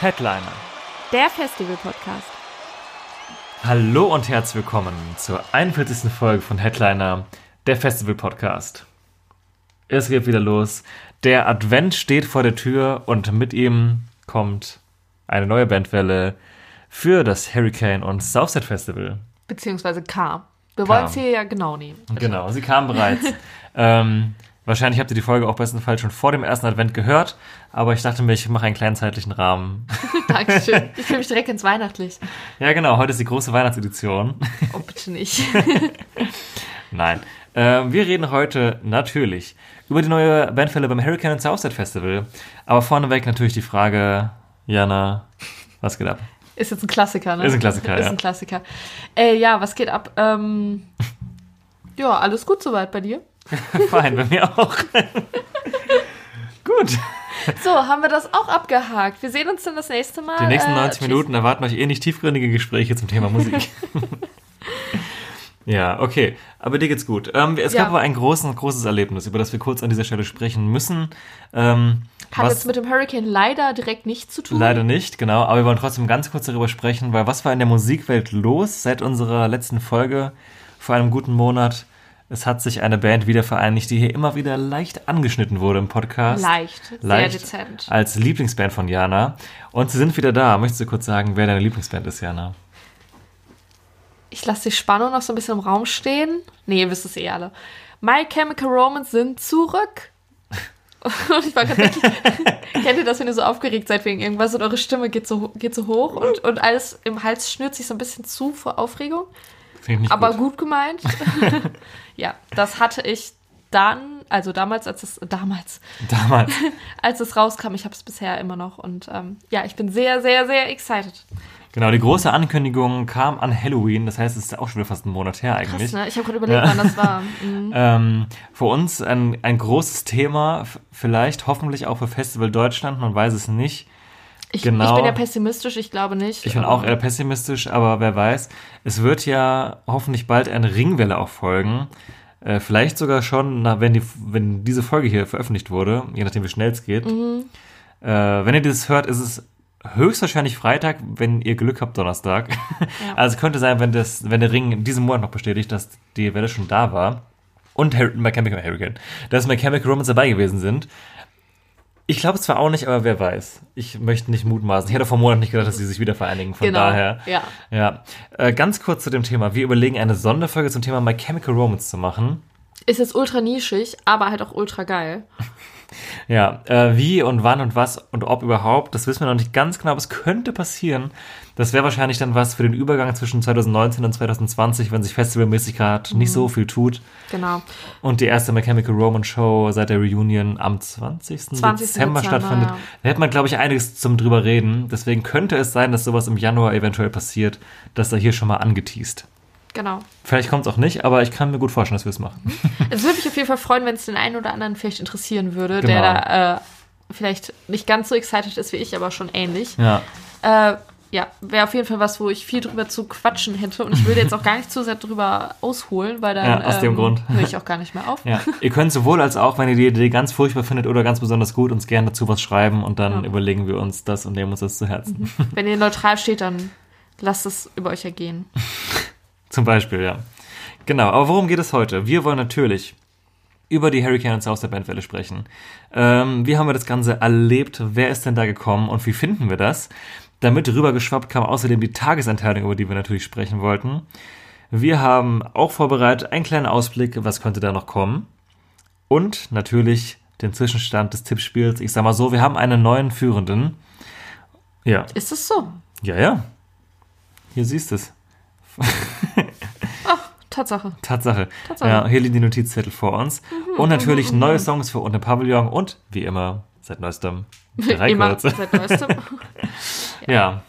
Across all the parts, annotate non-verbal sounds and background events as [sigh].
Headliner. Der Festival-Podcast. Hallo und herzlich willkommen zur 41. Folge von Headliner, der Festival Podcast. Es geht wieder los. Der Advent steht vor der Tür und mit ihm kommt eine neue Bandwelle für das Hurricane und Southside Festival. Beziehungsweise kam. Wir wollen es hier ja genau nehmen. Genau, sie kam bereits. [laughs] ähm, wahrscheinlich habt ihr die Folge auch bestenfalls schon vor dem ersten Advent gehört, aber ich dachte mir, ich mache einen kleinen zeitlichen Rahmen. [laughs] Dankeschön. Ich fühle mich direkt ins Weihnachtlich. ja, genau, heute ist die große Weihnachtsedition. Oh, bitte nicht. [laughs] Nein. Ähm, wir reden heute natürlich über die neue Bandfälle beim Hurricane and Southside Festival. Aber vorneweg natürlich die Frage, Jana, was geht ab? Ist jetzt ein Klassiker, ne? Ist ein Klassiker, Ist ja. ein Klassiker. Äh, ja, was geht ab? Ähm, [laughs] ja, alles gut soweit bei dir. [laughs] Fein, bei mir auch. [laughs] Gut. So, haben wir das auch abgehakt. Wir sehen uns dann das nächste Mal. Die nächsten Äh, 90 tschüss. Minuten erwarten euch eh nicht tiefgründige Gespräche zum Thema Musik. [laughs] ja, okay. Aber dir geht's gut. Ähm, es Ja. gab aber ein großes, großes Erlebnis, über das wir kurz an dieser Stelle sprechen müssen. Ähm, Hat jetzt mit dem Hurricane leider direkt nichts zu tun. Leider nicht, genau. Aber wir wollen trotzdem ganz kurz darüber sprechen, weil was war in der Musikwelt los seit unserer letzten Folge vor einem guten Monat? Es hat sich eine Band wieder vereinigt, die hier immer wieder leicht angeschnitten wurde im Podcast. Leicht, sehr Leicht dezent. Als Lieblingsband von Jana. Und sie sind wieder da. Möchtest du kurz sagen, wer deine Lieblingsband ist, Jana? Ich lasse die Spannung noch so ein bisschen im Raum stehen. Nee, ihr wisst es eh alle. My Chemical Romance sind zurück. [laughs] Und ich war gerade wirklich, [laughs] kennt ihr das, wenn ihr so aufgeregt seid wegen irgendwas und eure Stimme geht so, geht so hoch und, und alles im Hals schnürt sich so ein bisschen zu vor Aufregung? Aber gut. gut gemeint. [laughs] ja, das hatte ich dann, also damals, als es, damals, Damals. [laughs] als es rauskam, ich habe es bisher immer noch und ähm, ja, ich bin sehr, sehr, sehr excited. Genau, die große Ankündigung kam an Halloween. Das heißt, es ist auch schon wieder fast einen Monat her eigentlich. Krass, ne? Ich habe gerade überlegt, wann das war. [laughs] Mhm. Ähm, für uns ein, ein großes Thema, vielleicht hoffentlich auch für Festival Deutschland, man weiß es nicht. Ich, Genau. ich bin ja pessimistisch, ich glaube nicht. Ich bin auch eher pessimistisch, aber wer weiß. Es wird ja hoffentlich bald eine Ringwelle auch folgen. Äh, vielleicht sogar schon, na, wenn, die, wenn diese Folge hier veröffentlicht wurde, je nachdem wie schnell es geht. Mhm. Äh, wenn ihr dieses hört, ist es höchstwahrscheinlich Freitag, wenn ihr Glück habt, Donnerstag. [laughs] Also könnte sein, wenn, das, wenn der Ring in diesem Monat noch bestätigt, dass die Welle schon da war. Und Har Mechanical Hurricane. Dass Mechanical Romance dabei gewesen sind. Ich glaube zwar auch nicht, aber wer weiß. Ich möchte nicht mutmaßen. Ich hätte vor Monaten nicht gedacht, dass sie sich wieder vereinigen. Von Genau, daher. ja. Ja. Äh, ganz kurz zu dem Thema. Wir überlegen, eine Sonderfolge zum Thema My Chemical Romance zu machen. Ist jetzt ultra nischig, aber halt auch ultra geil. [laughs] Ja, äh, wie und wann und was und ob überhaupt, das wissen wir noch nicht ganz genau, aber es könnte passieren. Das wäre wahrscheinlich dann was für den Übergang zwischen 2019 und 2020, wenn sich festivalmäßig gerade nicht so viel tut. Genau. Und die erste My Chemical Romance Show seit der Reunion am 20. 20. Dezember Dezember, stattfindet. ja. Da hätte man, glaube ich, einiges zum drüber reden. Deswegen könnte es sein, dass sowas im Januar eventuell passiert, dass da hier schon mal angeteased. Genau. Vielleicht kommt es auch nicht, aber ich kann mir gut vorstellen, dass wir es machen. Es würde mich auf jeden Fall freuen, wenn es den einen oder anderen vielleicht interessieren würde, Genau. der da äh, vielleicht nicht ganz so excited ist wie ich, aber schon ähnlich. Ja. Äh, ja, wäre auf jeden Fall was, wo ich viel drüber zu quatschen hätte. Und ich würde jetzt auch gar nicht zu sehr drüber ausholen, weil dann Ja, aus dem ähm, Grund. höre ich auch gar nicht mehr auf. Ja, ihr könnt sowohl als auch, wenn ihr die Idee ganz furchtbar findet oder ganz besonders gut, uns gerne dazu was schreiben und dann Ja. überlegen wir uns das und nehmen uns das zu Herzen. Wenn ihr neutral steht, dann lasst es über euch ergehen. [laughs] Zum Beispiel, ja. Genau, aber worum geht es heute? Wir wollen natürlich über die Hurricane und South der Bandwelle sprechen. Ähm, wie haben wir das Ganze erlebt? Wer ist denn da gekommen und wie finden wir das? Damit rübergeschwappt kam außerdem die Tagesanteilung, über die wir natürlich sprechen wollten. Wir haben auch vorbereitet einen kleinen Ausblick, was könnte da noch kommen. Und natürlich den Zwischenstand des Tippspiels. Ich sag mal so, wir haben einen neuen Führenden. Ja, Ist es so? ja, ja. Hier siehst du es. [laughs] Tatsache. Tatsache. Tatsache. Ja, hier liegen die Notizzettel vor uns. und natürlich neue Songs für Unter Pavillon und wie immer Seit neuestem. [laughs] Immer seit neuestem. [laughs] Ja.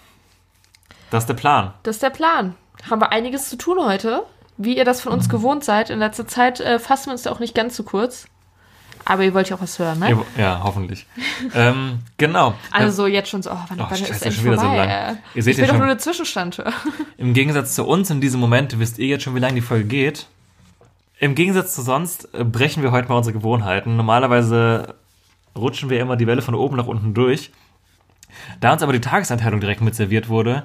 Das ist der Plan. Das ist der Plan. Haben wir einiges zu tun heute. Wie ihr das von uns gewohnt seid. In letzter Zeit äh, fassen wir uns da auch nicht ganz zu kurz. Aber ihr wollt ja auch was hören, ne? Ja, ja hoffentlich. [laughs] ähm, genau. Also jetzt schon so, oh, wann, Oh, wann Scheiße, ist endlich schon wieder so vorbei? lang. äh? Ihr seht ich ja will doch schon- nur eine Zwischenstand hören. Im Gegensatz zu uns in diesem Moment wisst ihr jetzt schon, wie lange die Folge geht. Im Gegensatz zu sonst äh, brechen wir heute mal unsere Gewohnheiten. Normalerweise rutschen wir immer die Welle von oben nach unten durch. Da uns aber die Tageseinteilung direkt mit serviert wurde,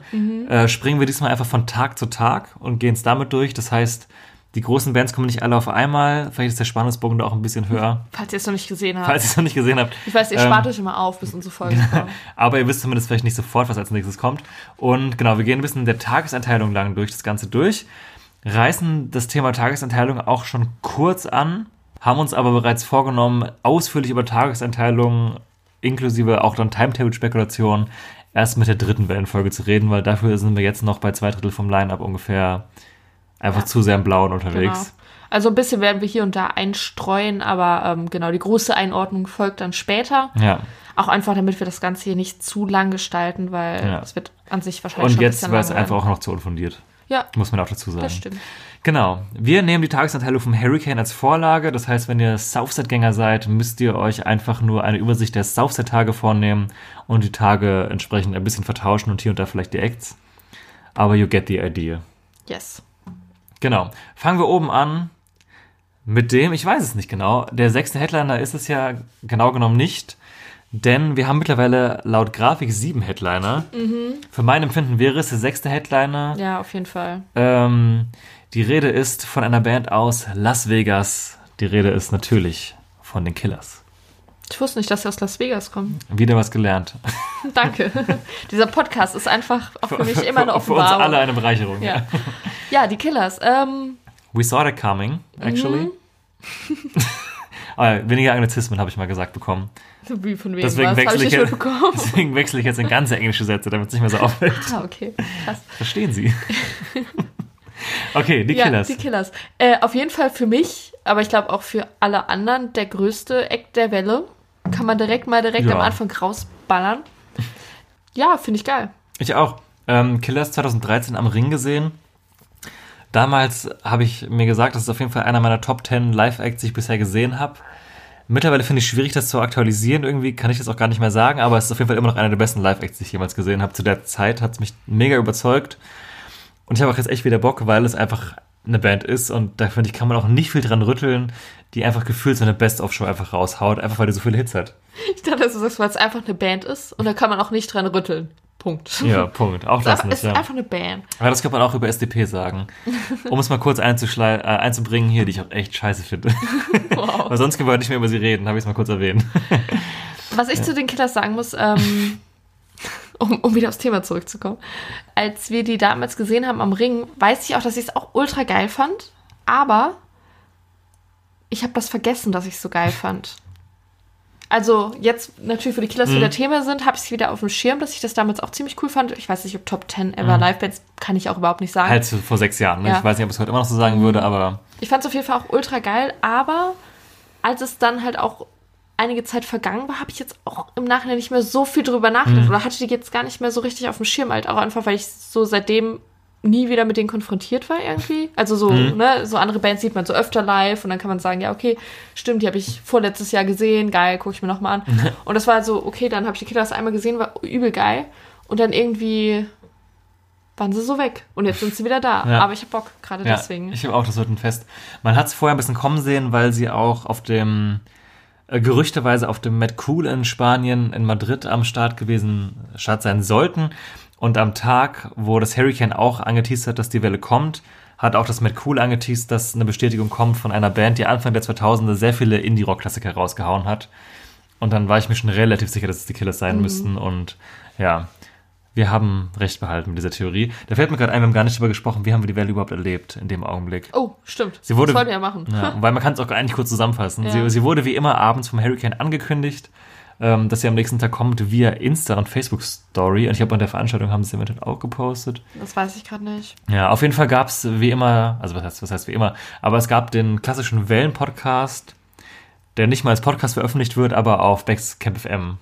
äh, springen wir diesmal einfach von Tag zu Tag und gehen es damit durch. Das heißt, die großen Bands kommen nicht alle auf einmal. Vielleicht ist der Spannungsbogen da auch ein bisschen höher, Falls ihr es noch nicht gesehen habt. falls ihr es noch nicht gesehen habt. ich weiß, ihr Ähm, spart euch immer auf, bis unsere Folge [laughs] kommt. aber ihr wisst zumindest vielleicht nicht sofort, was als nächstes kommt. Und genau, wir gehen ein bisschen der Tageseinteilung lang durch das Ganze durch, reißen das Thema Tageseinteilung auch schon kurz an, haben uns aber bereits vorgenommen, ausführlich über Tageseinteilung inklusive auch dann Timetable-Spekulation erst mit der dritten Wellenfolge zu reden, weil dafür sind wir jetzt noch bei zwei Drittel vom Line-Up ungefähr einfach Ja. zu sehr im Blauen Genau. unterwegs. Also ein bisschen werden wir hier und da einstreuen, aber ähm, genau, die große Einordnung folgt dann später. Ja. Auch einfach, damit wir das Ganze hier nicht zu lang gestalten, weil Ja. es wird an sich wahrscheinlich Und schon jetzt war es einfach auch noch zu unfundiert. Ja, Muss man auch dazu sagen. das stimmt. Genau. Wir nehmen die Tagesanteilung vom Hurricane als Vorlage. Das heißt, wenn ihr Southside-Gänger seid, müsst ihr euch einfach nur eine Übersicht der Southside-Tage vornehmen und die Tage entsprechend ein bisschen vertauschen und hier und da vielleicht die Acts. Aber you get the idea. Yes. Genau. Fangen wir oben an mit dem, ich weiß es nicht genau, der sechste Headliner ist es ja genau genommen nicht, denn wir haben mittlerweile laut Grafik sieben Headliner. Für mein Empfinden wäre es der sechste Headliner. Ja, auf jeden Fall. Ähm, die Rede ist von einer Band aus Las Vegas. Die Rede ist natürlich von den Killers. Ich wusste nicht, dass sie aus Las Vegas kommen. Wieder was gelernt. [laughs] Danke. [laughs] Dieser Podcast ist einfach auch für mich immer eine Für uns Offenbarung. alle eine Bereicherung. Ja. [laughs] ja, die Killers. Ähm, We saw that coming, actually. Aber weniger Anglizismen habe ich mal gesagt bekommen. wie von wegen Deswegen wechsle ich ich, jetzt, deswegen wechsle ich jetzt in ganze englische Sätze, damit es nicht mehr so auffällt. ah, okay. Krass. Verstehen Sie? Okay, die ja, Killers. die Killers. Äh, auf jeden Fall für mich, aber ich glaube auch für alle anderen, der größte Act der Welle. Kann man direkt mal direkt Ja. am Anfang rausballern. [laughs] Ja, finde ich geil. Ich auch. Ähm, Killers 2013 am Ring gesehen. Damals habe ich mir gesagt, das ist auf jeden Fall einer meiner Top 10 Live-Acts, die ich bisher gesehen habe. Mittlerweile finde ich schwierig, das zu aktualisieren. Irgendwie kann ich das auch gar nicht mehr sagen, aber es ist auf jeden Fall immer noch einer der besten Live-Acts, die ich jemals gesehen habe. Zu der Zeit hat es mich mega überzeugt. Und ich habe auch jetzt echt wieder Bock, weil es einfach eine Band ist und da finde ich, kann man auch nicht viel dran rütteln, die einfach gefühlt so eine Best-of-Show einfach raushaut, einfach weil die so viele Hits hat. Ich dachte, dass du sagst, weil es einfach eine Band ist und da kann man auch nicht dran rütteln. Punkt. Ja, Punkt. Auch ist das [laughs] es ist ja. einfach eine Band. Aber das kann man auch über SDP sagen. [laughs] Um es mal kurz äh, einzubringen hier, die ich auch echt scheiße finde. [laughs] Wow. Weil sonst können wir nicht mehr über sie reden, habe ich es mal kurz erwähnt. Was ich zu den Killers sagen muss, ähm, um, um wieder aufs Thema zurückzukommen, als wir die damals gesehen haben am Ring, weiß ich auch, dass ich es auch ultra geil fand, aber ich habe das vergessen, dass ich es so geil fand. Also jetzt natürlich, wo die Killers Mhm. wieder Thema sind, habe ich es wieder auf dem Schirm, dass ich das damals auch ziemlich cool fand. Ich weiß nicht, ob Top 10 ever Live-Bands, kann ich auch überhaupt nicht sagen. Halt vor sechs Jahren. Ne? Ja. Ich weiß nicht, ob ich es heute immer noch so sagen würde, aber Ich fand es auf jeden Fall auch ultra geil, aber als es dann halt auch einige Zeit vergangen war, habe ich jetzt auch im Nachhinein nicht mehr so viel drüber nachgedacht oder hatte die jetzt gar nicht mehr so richtig auf dem Schirm, halt auch einfach, weil ich so seitdem nie wieder mit denen konfrontiert war irgendwie. Also so, ne, so andere Bands sieht man so öfter live und dann kann man sagen, ja, okay, stimmt, die habe ich vorletztes Jahr gesehen, geil, gucke ich mir nochmal an. und das war so, okay, dann habe ich die Killers einmal gesehen, war übel geil und dann irgendwie waren sie so weg und jetzt sind sie wieder da. Ja. Aber ich habe Bock, gerade ja, deswegen. ich habe auch, das wird ein Fest. Man hat es vorher ein bisschen kommen sehen, weil sie auch auf dem, äh, gerüchteweise auf dem Mad Cool in Spanien, in Madrid am Start gewesen, Start sein sollten. Und am Tag, wo das Hurricane auch angeteased hat, dass die Welle kommt, hat auch das Mad Cool angeteased, dass eine Bestätigung kommt von einer Band, die Anfang der 2000er sehr viele Indie-Rock-Klassiker rausgehauen hat. Und dann war ich mir schon relativ sicher, dass es die Killers sein müssten. Und ja, wir haben recht behalten mit dieser Theorie. Da fällt mir gerade ein, wir haben gar nicht darüber gesprochen, wie haben wir die Welle überhaupt erlebt in dem Augenblick. Oh, stimmt. Sie wurde- das wollten wir ja machen. Ja, weil man kann es auch eigentlich kurz zusammenfassen. Ja. Sie, sie wurde wie immer abends vom Hurricane angekündigt, ähm, dass sie am nächsten Tag kommt via Insta und Facebook Story. Und ich glaube, an der Veranstaltung haben sie es eventuell auch gepostet. Das weiß ich gerade nicht. Ja, auf jeden Fall gab es wie immer, also was heißt, was heißt wie immer, aber es gab den klassischen Wellen-Podcast der nicht mal als Podcast veröffentlicht wird, aber auf Camp FM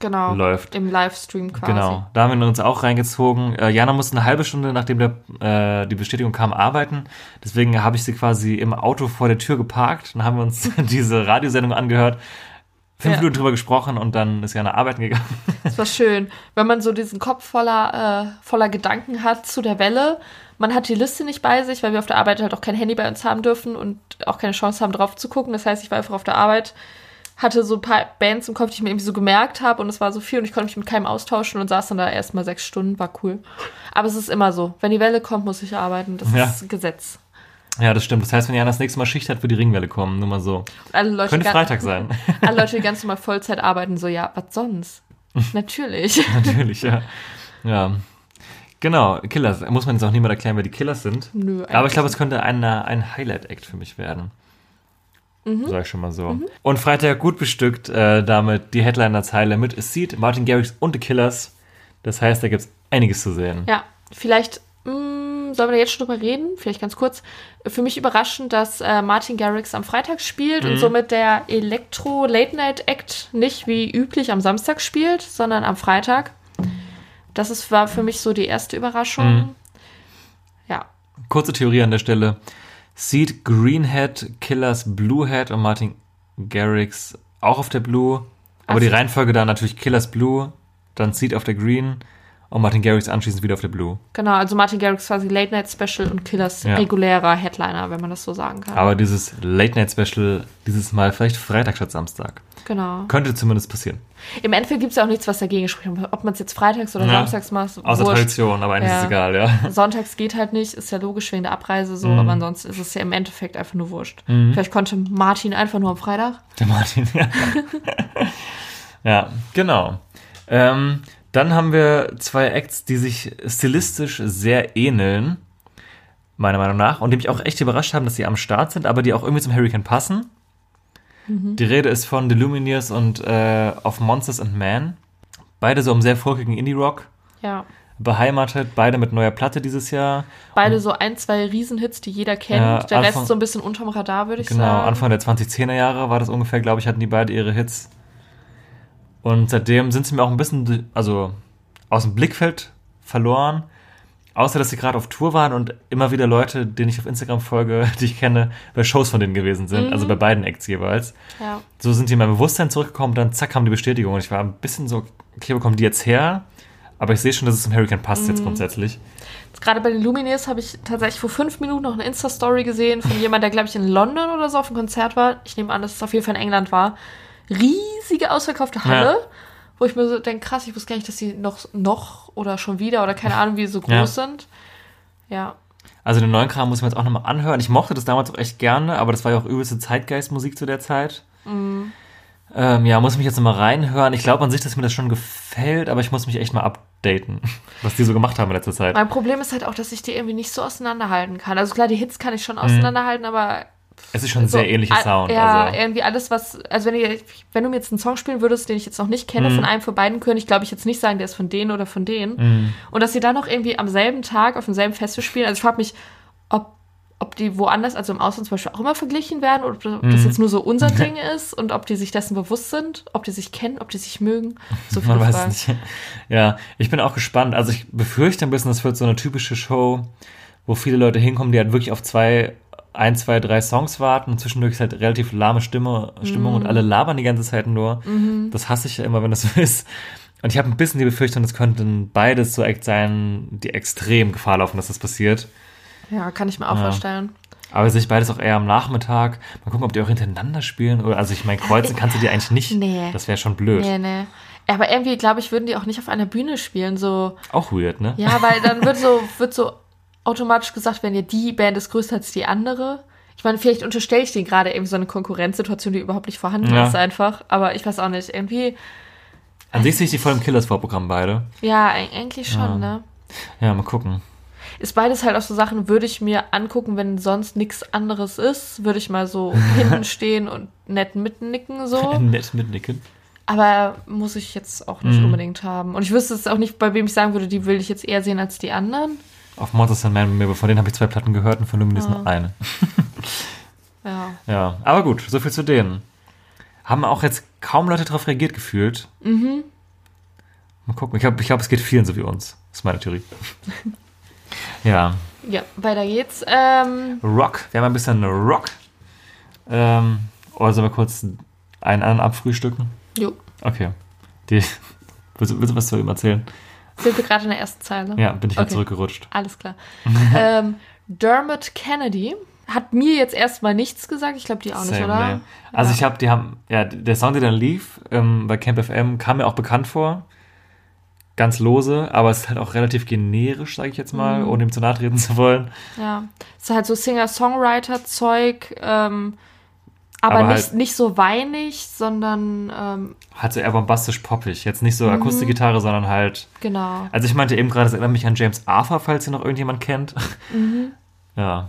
Genau. läuft. Im Livestream quasi. Genau, da haben wir uns auch reingezogen. Äh, Jana musste eine halbe Stunde, nachdem der, äh, die Bestätigung kam, arbeiten. Deswegen habe ich sie quasi im Auto vor der Tür geparkt. Dann haben wir uns [laughs] diese Radiosendung angehört, fünf Ja. Minuten drüber gesprochen und dann ist Jana arbeiten gegangen. Das war schön, wenn man so diesen Kopf voller, äh, voller Gedanken hat zu der Welle. Man hat die Liste nicht bei sich, weil wir auf der Arbeit halt auch kein Handy bei uns haben dürfen und auch keine Chance haben, drauf zu gucken. Das heißt, ich war einfach auf der Arbeit, hatte so ein paar Bands im Kopf, die ich mir irgendwie so gemerkt habe und es war so viel und ich konnte mich mit keinem austauschen und saß dann da erstmal sechs Stunden, war cool. Aber es ist immer so, wenn die Welle kommt, muss ich arbeiten. Das Ja. ist Gesetz. Ja, das stimmt. Das heißt, wenn Jana das nächste Mal Schicht hat, wird die Ringwelle kommen. Nur mal so. Könnte Freitag sein. [laughs] alle Leute, die ganz normal Vollzeit arbeiten, so, ja, was sonst? [laughs] Natürlich. [laughs] Natürlich, ja. Ja. Genau, Killers. Muss man jetzt auch niemand erklären, wer die Killers sind. Nö, Aber ich glaube, es könnte ein, ein Highlight-Act für mich werden. Sag ich schon mal so. Und Freitag gut bestückt, äh, damit die Headliner-Zeile mit A Seed, Martin Garrix und The Killers. Das heißt, da gibt es einiges zu sehen. Ja, vielleicht mh, sollen wir da jetzt schon drüber reden? Vielleicht ganz kurz. Für mich überraschend, dass äh, Martin Garrix am Freitag spielt Mhm. und somit der Elektro-Late-Night-Act nicht wie üblich am Samstag spielt, sondern am Freitag. Das ist, war für mich so die erste Überraschung. Mhm. Ja, Kurze Theorie an der Stelle. Seed, Greenhead, Killers, Bluehead und Martin Garrix auch auf der Blue. Aber Ach die. Reihenfolge dann natürlich Killers Blue, dann Seed auf der Green und Martin Garrix anschließend wieder auf der Blue. genau. Also Martin Garrix quasi Late-Night-Special und Killers Ja. regulärer Headliner, wenn man das so sagen kann. Aber dieses Late-Night-Special dieses Mal vielleicht Freitag statt Samstag. genau. Könnte zumindest passieren. Im Endeffekt gibt es ja auch nichts, was dagegen spricht. Ob man es jetzt freitags oder Ja. samstags macht, Außer wurscht. Tradition, aber eigentlich Ja. ist es egal, ja. [laughs] Sonntags geht halt nicht, ist ja logisch wegen der Abreise so, Mhm. aber ansonsten ist es ja im Endeffekt einfach nur wurscht. Vielleicht konnte Martin einfach nur am Freitag. Der Martin, ja. [laughs] ja, genau. Ähm, dann haben wir zwei Acts, die sich stilistisch sehr ähneln, meiner Meinung nach, und die mich auch echt überrascht haben, dass sie am Start sind, aber die auch irgendwie zum Hurricane passen. Die Rede ist von The Lumineers und äh, of Monsters and Man. Beide so im sehr folkigen Indie-Rock Ja. beheimatet, beide mit neuer Platte dieses Jahr. Beide so ein, zwei Riesenhits, die jeder kennt. Ja, der Anfang- Rest so ein bisschen unterm Radar, würde ich Genau, sagen. Anfang der 2010er Jahre war das ungefähr, glaube ich, hatten die beide ihre Hits. Und seitdem sind sie mir auch ein bisschen, also aus dem Blickfeld verloren. Außer, dass sie gerade auf Tour waren und immer wieder Leute, denen ich auf Instagram folge, [laughs] die ich kenne, bei Shows von denen gewesen sind. Also bei beiden Acts jeweils. ja. So sind die in mein Bewusstsein zurückgekommen, dann zack kam die Bestätigung. Und ich war ein bisschen so, okay, wo kommen die jetzt her? Aber ich sehe schon, dass es zum Hurricane passt jetzt grundsätzlich. Jetzt Gerade bei den Lumineers habe ich tatsächlich vor fünf Minuten noch eine Insta-Story gesehen von [laughs] jemand, der, glaube ich, in London oder so auf einem Konzert war. Ich nehme an, dass es auf jeden Fall in England war. Riesige ausverkaufte Halle. Ja. Wo ich mir so denke, krass, ich wusste gar nicht, dass die noch, noch oder schon wieder oder keine Ahnung, wie sie so groß Ja. sind. Ja. Also den neuen Kram muss ich mir jetzt auch nochmal anhören. Ich mochte das damals auch echt gerne, aber das war ja auch übelste Zeitgeistmusik zu der Zeit. Ähm, ja, muss mich jetzt nochmal reinhören. Ich glaube an sich, dass mir das schon gefällt, aber ich muss mich echt mal updaten, [laughs] was die so gemacht haben in letzter Zeit. Mein Problem ist halt auch, dass ich die irgendwie nicht so auseinanderhalten kann. Also klar, die Hits kann ich schon Mhm. auseinanderhalten, aber Es ist schon ein so, sehr ähnlicher a- Sound. Ja, also. irgendwie alles, was, also wenn, ihr, wenn du mir jetzt einen Song spielen würdest, den ich jetzt noch nicht kenne, Mhm. von einem von beiden, könnte ich glaube ich jetzt nicht sagen, der ist von denen oder von denen. Mhm. Und dass sie dann noch irgendwie am selben Tag auf demselben Festival spielen, also ich frage mich, ob, ob die woanders, also im Ausland zum Beispiel auch immer verglichen werden oder ob Mhm. das jetzt nur so unser Ding [laughs] ist und ob die sich dessen bewusst sind, ob die sich kennen, ob die sich mögen. So Man weiß Fragen. nicht. Ja, ich bin auch gespannt. Also ich befürchte ein bisschen, das wird so eine typische Show, wo viele Leute hinkommen, die halt wirklich auf zwei, ein, zwei, drei Songs warten und zwischendurch ist halt relativ lahme Stimme, Stimmung Mhm. und alle labern die ganze Zeit nur. Das hasse ich ja immer, wenn das [laughs] so ist. Und ich habe ein bisschen die Befürchtung, es könnten beides so Acts sein, die extrem Gefahr laufen, dass das passiert. Ja, kann ich mir auch Ja. vorstellen. Aber sehe ich beides auch eher am Nachmittag. Mal gucken, ob die auch hintereinander spielen. Oder, also ich meine, kreuzen kannst du die eigentlich nicht. [laughs] Nee. Das wäre schon blöd. Nee, nee. Aber irgendwie, glaube ich, würden die auch nicht auf einer Bühne spielen, so. Auch weird, ne? Ja, weil dann [laughs] wird so, wird so automatisch gesagt, wenn ja die Band ist größer als die andere. Ich meine, vielleicht unterstelle ich denen gerade irgendwie so eine Konkurrenzsituation, die überhaupt nicht vorhanden Ja. ist einfach. Aber ich weiß auch nicht. Irgendwie, An sich sehe ich die voll im Killers-Vorprogramm beide. ja, eig- eigentlich schon, Ja. ne? Ja, mal gucken. Ist beides halt auch so Sachen, würde ich mir angucken, wenn sonst nichts anderes ist. Würde ich mal so [laughs] hinten stehen und nett mitnicken, so. [laughs] Nett mitnicken. Aber muss ich jetzt auch nicht Mhm. unbedingt haben. Und ich wüsste es auch nicht, bei wem ich sagen würde, die will ich jetzt eher sehen als die anderen. Auf Monsters and Man, von denen habe ich zwei Platten gehört und von Lumineers Ah. nur eine. [laughs] Ja. Ja, aber gut, so viel zu denen. Haben auch jetzt kaum Leute darauf reagiert gefühlt. Mhm. Mal gucken. Ich glaube, ich glaub, es geht vielen so wie uns. Das ist meine Theorie. [laughs] ja. Ja, weiter geht's. Ähm, Rock. Wir haben ein bisschen Rock. Ähm, oder sollen wir kurz einen anderen abfrühstücken? jo, Okay. Die, willst, du- willst du was zu ihm erzählen? Sind wir gerade in der ersten Zeile? Ja, bin ich halt Okay. zurückgerutscht. Alles klar. [laughs] ähm, Dermot Kennedy hat mir jetzt erstmal nichts gesagt. Ich glaube, die auch nicht, Same, oder? nee. Also Ja. ich habe, die haben, ja, der Song, der dann lief ähm, bei Camp FM, kam mir auch bekannt vor. Ganz lose, aber es ist halt auch relativ generisch, sage ich jetzt mal, Mhm. ohne ihm zu nahe treten zu wollen. Ja. Es ist halt so Singer-Songwriter-Zeug, ähm, aber, Aber nicht, halt- nicht so weinig, sondern ähm, Halt so eher bombastisch poppig. Jetzt nicht so Mhm. Akustikgitarre, sondern halt. genau. Also ich meinte eben gerade, es erinnert mich an James Arthur, falls ihr noch irgendjemand kennt. Mhm. [laughs] Ja,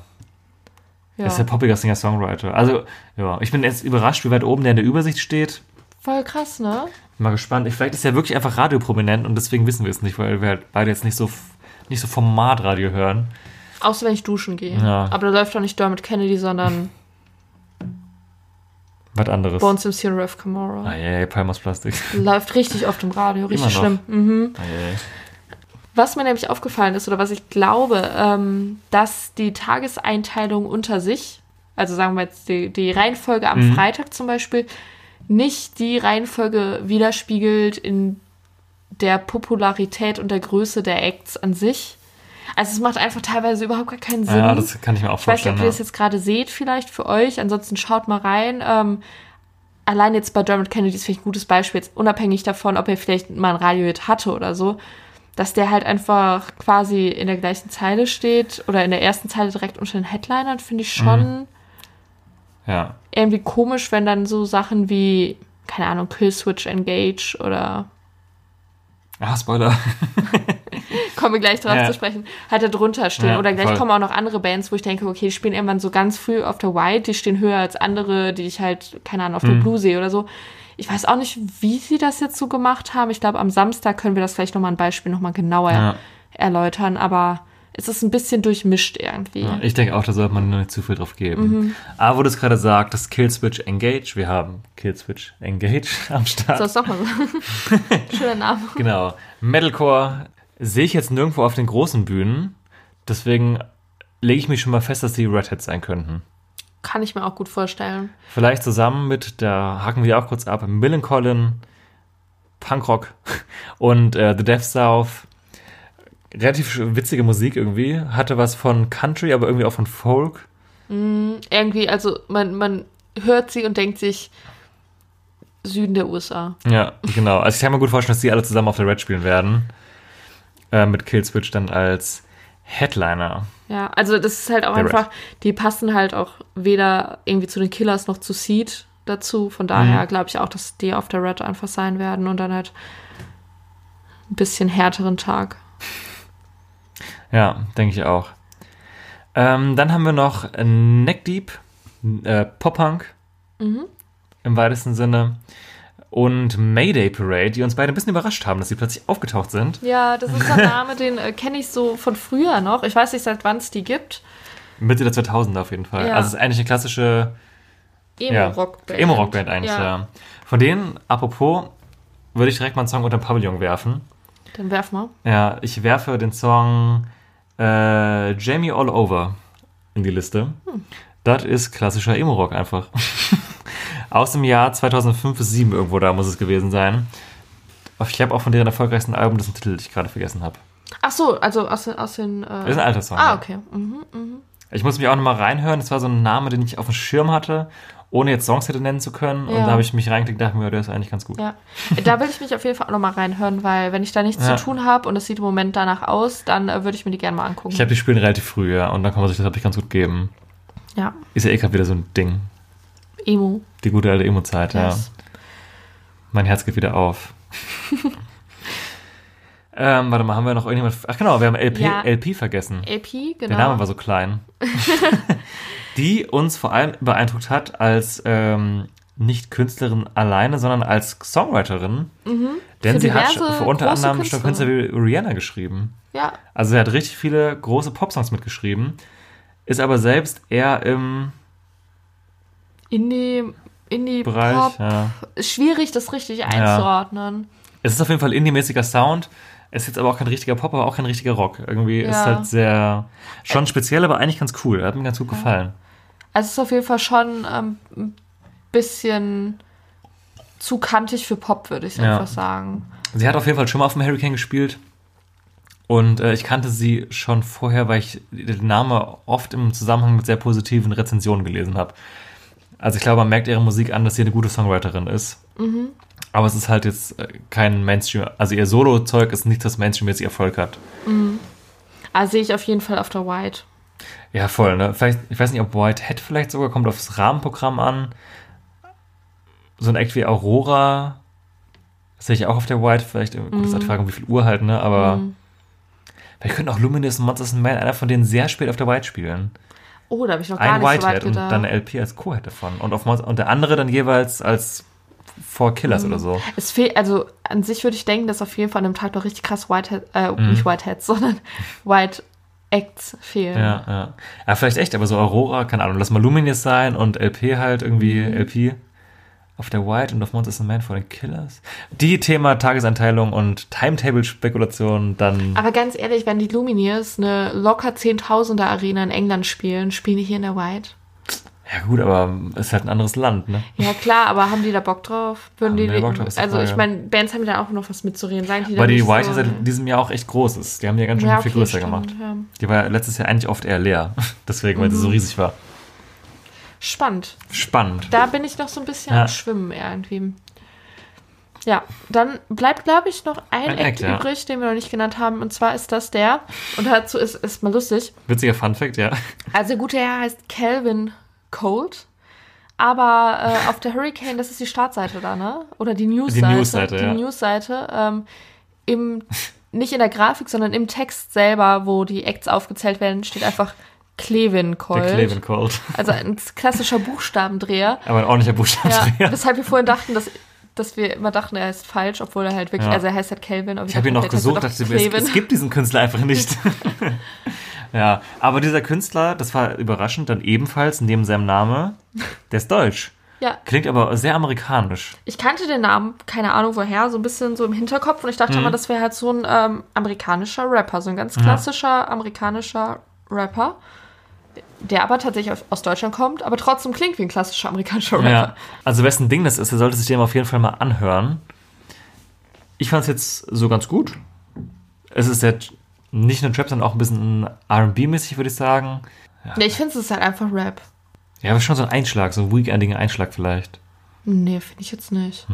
Ja. ist der poppiger Singer-Songwriter. Also, ja, ich bin jetzt überrascht, wie weit oben der in der Übersicht steht. Voll krass, ne? Bin mal gespannt. Ich- Vielleicht ist er wirklich einfach radioprominent und deswegen wissen wir es nicht, weil wir halt beide jetzt nicht so, nicht so Formatradio hören. Außer wenn ich duschen gehe. Ja. Aber da läuft doch nicht Dermot Kennedy, sondern [laughs] Was anderes. Bones MC Rev Camorra. Ah, Palmas Plastik. [laughs] Läuft richtig oft im Radio, richtig schlimm. Mhm. Ah. Was mir nämlich aufgefallen ist oder was ich glaube, ähm, dass die Tageseinteilung unter sich, also sagen wir jetzt die, die Reihenfolge am Mhm. Freitag zum Beispiel, nicht die Reihenfolge widerspiegelt in der Popularität und der Größe der Acts an sich. Also es macht einfach teilweise überhaupt gar keinen Sinn. ja, das kann ich mir auch Ich weiß nicht, vorstellen. ob ihr das jetzt gerade seht, vielleicht für euch. Ansonsten schaut mal rein. Ähm, allein jetzt bei Dermot Kennedy ist vielleicht ein gutes Beispiel, jetzt unabhängig davon, ob er vielleicht mal ein Radiohit hatte oder so, dass der halt einfach quasi in der gleichen Zeile steht oder in der ersten Zeile direkt unter den Headlinern, finde ich schon ja. ja. irgendwie komisch, wenn dann so Sachen wie, keine Ahnung, Killswitch Engage oder Ah, Spoiler. [laughs] [laughs] kommen wir gleich drauf Ja. zu sprechen, halt da drunter stehen. Ja, Oder gleich voll. kommen auch noch andere Bands, wo ich denke, okay, die spielen irgendwann so ganz früh auf der White, die stehen höher als andere, die ich halt, keine Ahnung, auf der Mhm. Blue sehe oder so. Ich weiß auch nicht, wie sie das jetzt so gemacht haben. Ich glaube, am Samstag können wir das vielleicht nochmal ein Beispiel nochmal genauer Ja. erläutern, aber es ist ein bisschen durchmischt irgendwie. Ja, ich denke auch, da sollte man nicht zu viel drauf geben. Mhm. Aber wo du es gerade sagst, Killswitch Engage, wir haben Killswitch Engage [laughs] am Start. So, ist doch mal so. [laughs] Schöner Name. Genau. Metalcore sehe ich jetzt nirgendwo auf den großen Bühnen. Deswegen lege ich mich schon mal fest, dass die Redheads sein könnten. Kann ich mir auch gut vorstellen. Vielleicht zusammen mit, da haken wir auch kurz ab, Millencolin, Punkrock [laughs] und äh, The Death South. Relativ witzige Musik irgendwie. Hatte was von Country, aber irgendwie auch von Folk. Irgendwie, also man, man hört sie und denkt sich, Süden der USA. Ja, genau. Also ich kann mir gut vorstellen, dass die alle zusammen auf der Red spielen werden. Äh, mit Killswitch dann als Headliner. Ja, also das ist halt auch Der einfach, die passen halt auch weder irgendwie zu den Killers noch zu Seed dazu. Von daher Mhm. glaube ich auch, dass die auf der Red einfach sein werden und dann halt ein bisschen härteren Tag. [laughs] Ja, denke ich auch. Ähm, dann haben wir noch Neck Deep, äh, Pop-Punk im weitesten Sinne. Und Mayday Parade, die uns beide ein bisschen überrascht haben, dass sie plötzlich aufgetaucht sind. Ja, das ist ein Name, den äh, kenne ich so von früher noch. Ich weiß nicht, seit wann es die gibt. Mitte der 2000er auf jeden Fall. Ja. Also es ist eigentlich eine klassische ja, Emo-Rockband. Emo-Rockband eigentlich, ja. Ja. Von denen, apropos, würde ich direkt mal einen Song unter den Pavillon werfen. Dann werf mal. Ja, ich werfe den Song äh, Jamie All Over in die Liste. Das ist klassischer Emo-Rock einfach. [laughs] Aus dem Jahr 2005 bis 2007 irgendwo da muss es gewesen sein. Ich habe auch von deren erfolgreichsten Album dessen Titel, den ich gerade vergessen habe. Ach so, also aus den. Aus den äh, Das ist ein alter Song. ah, okay. Mhm, mhm. Ich muss mich auch nochmal reinhören. Das war so ein Name, den ich auf dem Schirm hatte, ohne jetzt Songs hätte nennen zu können. Und Ja. da habe ich mich reingeklickt und dachte mir, der ist eigentlich ganz gut. Ja, da will ich mich auf jeden Fall auch nochmal reinhören, weil wenn ich da nichts Ja. zu tun habe und es sieht im Moment danach aus, dann äh, würde ich mir die gerne mal angucken. Ich habe die spielen relativ früh, ja, und dann kann man sich das, glaube ich, ganz gut geben. ja, Ist ja eh gerade wieder so ein Ding. Emo. Die gute alte Emo-Zeit, ja. Yes. Mein Herz geht wieder auf. [laughs] ähm, warte mal, haben wir noch irgendjemand. Ach genau, wir haben LP, Ja. LP vergessen. LP, genau. Der Name war so klein. [laughs] [laughs] die uns vor allem beeindruckt hat als ähm, nicht Künstlerin alleine, sondern als Songwriterin. Denn Mhm. Für sie hat für unter anderem schon Künstler wie Rihanna geschrieben. Ja, Also sie hat richtig viele große Popsongs mitgeschrieben, ist aber selbst eher im Indie, Indie-Pop. Ja. Ist schwierig, das richtig einzuordnen. Es ist auf jeden Fall indie-mäßiger Sound. Es ist jetzt aber auch kein richtiger Pop, aber auch kein richtiger Rock. Irgendwie ist Ja. halt sehr, schon speziell, aber eigentlich ganz cool. Hat mir ganz gut gefallen. Also es ist auf jeden Fall schon ähm, ein bisschen zu kantig für Pop, würde ich Ja. einfach sagen. Sie hat auf jeden Fall schon mal auf dem Hurricane gespielt. Und äh, ich kannte sie schon vorher, weil ich den Namen oft im Zusammenhang mit sehr positiven Rezensionen gelesen habe. Also ich glaube, man merkt ihre Musik an, dass sie eine gute Songwriterin ist. Aber es ist halt jetzt äh, kein Mainstream, also ihr Solo-Zeug ist nicht das Mainstream-mäßig Erfolg hat. Also sehe ich auf jeden Fall auf der White. Ja, voll, ne? Vielleicht, ich weiß nicht, ob Whitehead vielleicht sogar kommt aufs Rahmenprogramm an. So ein Act wie Aurora. Sehe ich auch auf der White. Vielleicht, gut, ist halt die Frage, um wie viel Uhr halt, ne? Aber vielleicht könnten auch Luminous und Monsters and Man einer von denen sehr spät auf der White spielen. Oh, da habe ich noch gar Ein nicht so weit Whitehead und gedacht. dann LP als Co-Head davon. Und, auf Monster, und der andere dann jeweils als Four Killers oder so. Es fehlt, also an sich würde ich denken, dass auf jeden Fall an dem Tag noch richtig krass Whitehead, äh, Mhm. nicht Whiteheads, [laughs] sondern White Acts fehlen. Ja, ja. Ja, vielleicht echt, aber so Aurora, keine Ahnung, lass mal Luminous sein und LP halt irgendwie, Mhm. LP auf der White und auf Monsters and Man vor den Killers. Die Thema Tagesanteilung und Timetable-Spekulation dann. Aber ganz ehrlich, wenn die Lumineers eine locker Zehntausender Arena in England spielen, spielen die hier in der White? Ja gut, aber ist halt ein anderes Land, ne? Ja klar, aber haben die da Bock drauf? Würden Haben die, die Bock drauf, also ich meine, Bands haben da auch noch was mitzureden. Sagen die Weil die White so, ja seit diesem Jahr auch echt groß ist. Die haben die ja ganz schön Ja, viel okay, größer stimmt, gemacht. Ja. Die war ja letztes Jahr eigentlich oft eher leer. [laughs] Deswegen, weil sie so Mhm. riesig war. Spannend. Spannend. Da bin ich noch so ein bisschen Ja. am Schwimmen irgendwie. Ja, dann bleibt, glaube ich, noch ein, Ein Act, Act, ja. übrig, den wir noch nicht genannt haben. Und zwar ist das der, und dazu ist, ist mal lustig, Witziger Funfact, ja. also der gute Herr heißt Calvin Cold. Aber äh, auf der Hurricane, das ist die Startseite da, ne? Oder die Newsseite. Newsseite, Die ja. Newsseite. Ähm, im, nicht in der Grafik, sondern im Text selber, wo die Acts aufgezählt werden, steht einfach Clevin Cold. Der Cleveland Cold. Also ein klassischer Buchstabendreher. Aber ein ordentlicher Ja, Buchstabendreher. weshalb wir vorhin dachten, dass, dass wir immer dachten, er ist falsch, obwohl er halt wirklich, Ja. also er heißt halt aber Ich habe ihn noch gesucht, heißt dachte mir, es, es gibt diesen Künstler einfach nicht. [laughs] ja, aber dieser Künstler, das war überraschend, dann ebenfalls neben seinem Name, der ist deutsch. Ja, Klingt aber sehr amerikanisch. ich kannte den Namen, keine Ahnung woher, so ein bisschen so im Hinterkopf und ich Mhm. dachte immer, das wäre halt so ein ähm, amerikanischer Rapper, so ein ganz klassischer amerikanischer Rapper, der aber tatsächlich aus- Deutschland kommt, aber trotzdem klingt wie ein klassischer amerikanischer Rapper. Ja, also wessen Ding das ist, er sollte sich den auf jeden Fall mal anhören. Ich fand es jetzt so ganz gut. Es ist ja nicht nur Trap, sondern auch ein bisschen R&B-mäßig, würde ich sagen. Nee, ich finde es ist halt einfach Rap. Ja, aber schon so ein Einschlag, so ein weekendiger Einschlag vielleicht. Nee, finde ich jetzt nicht.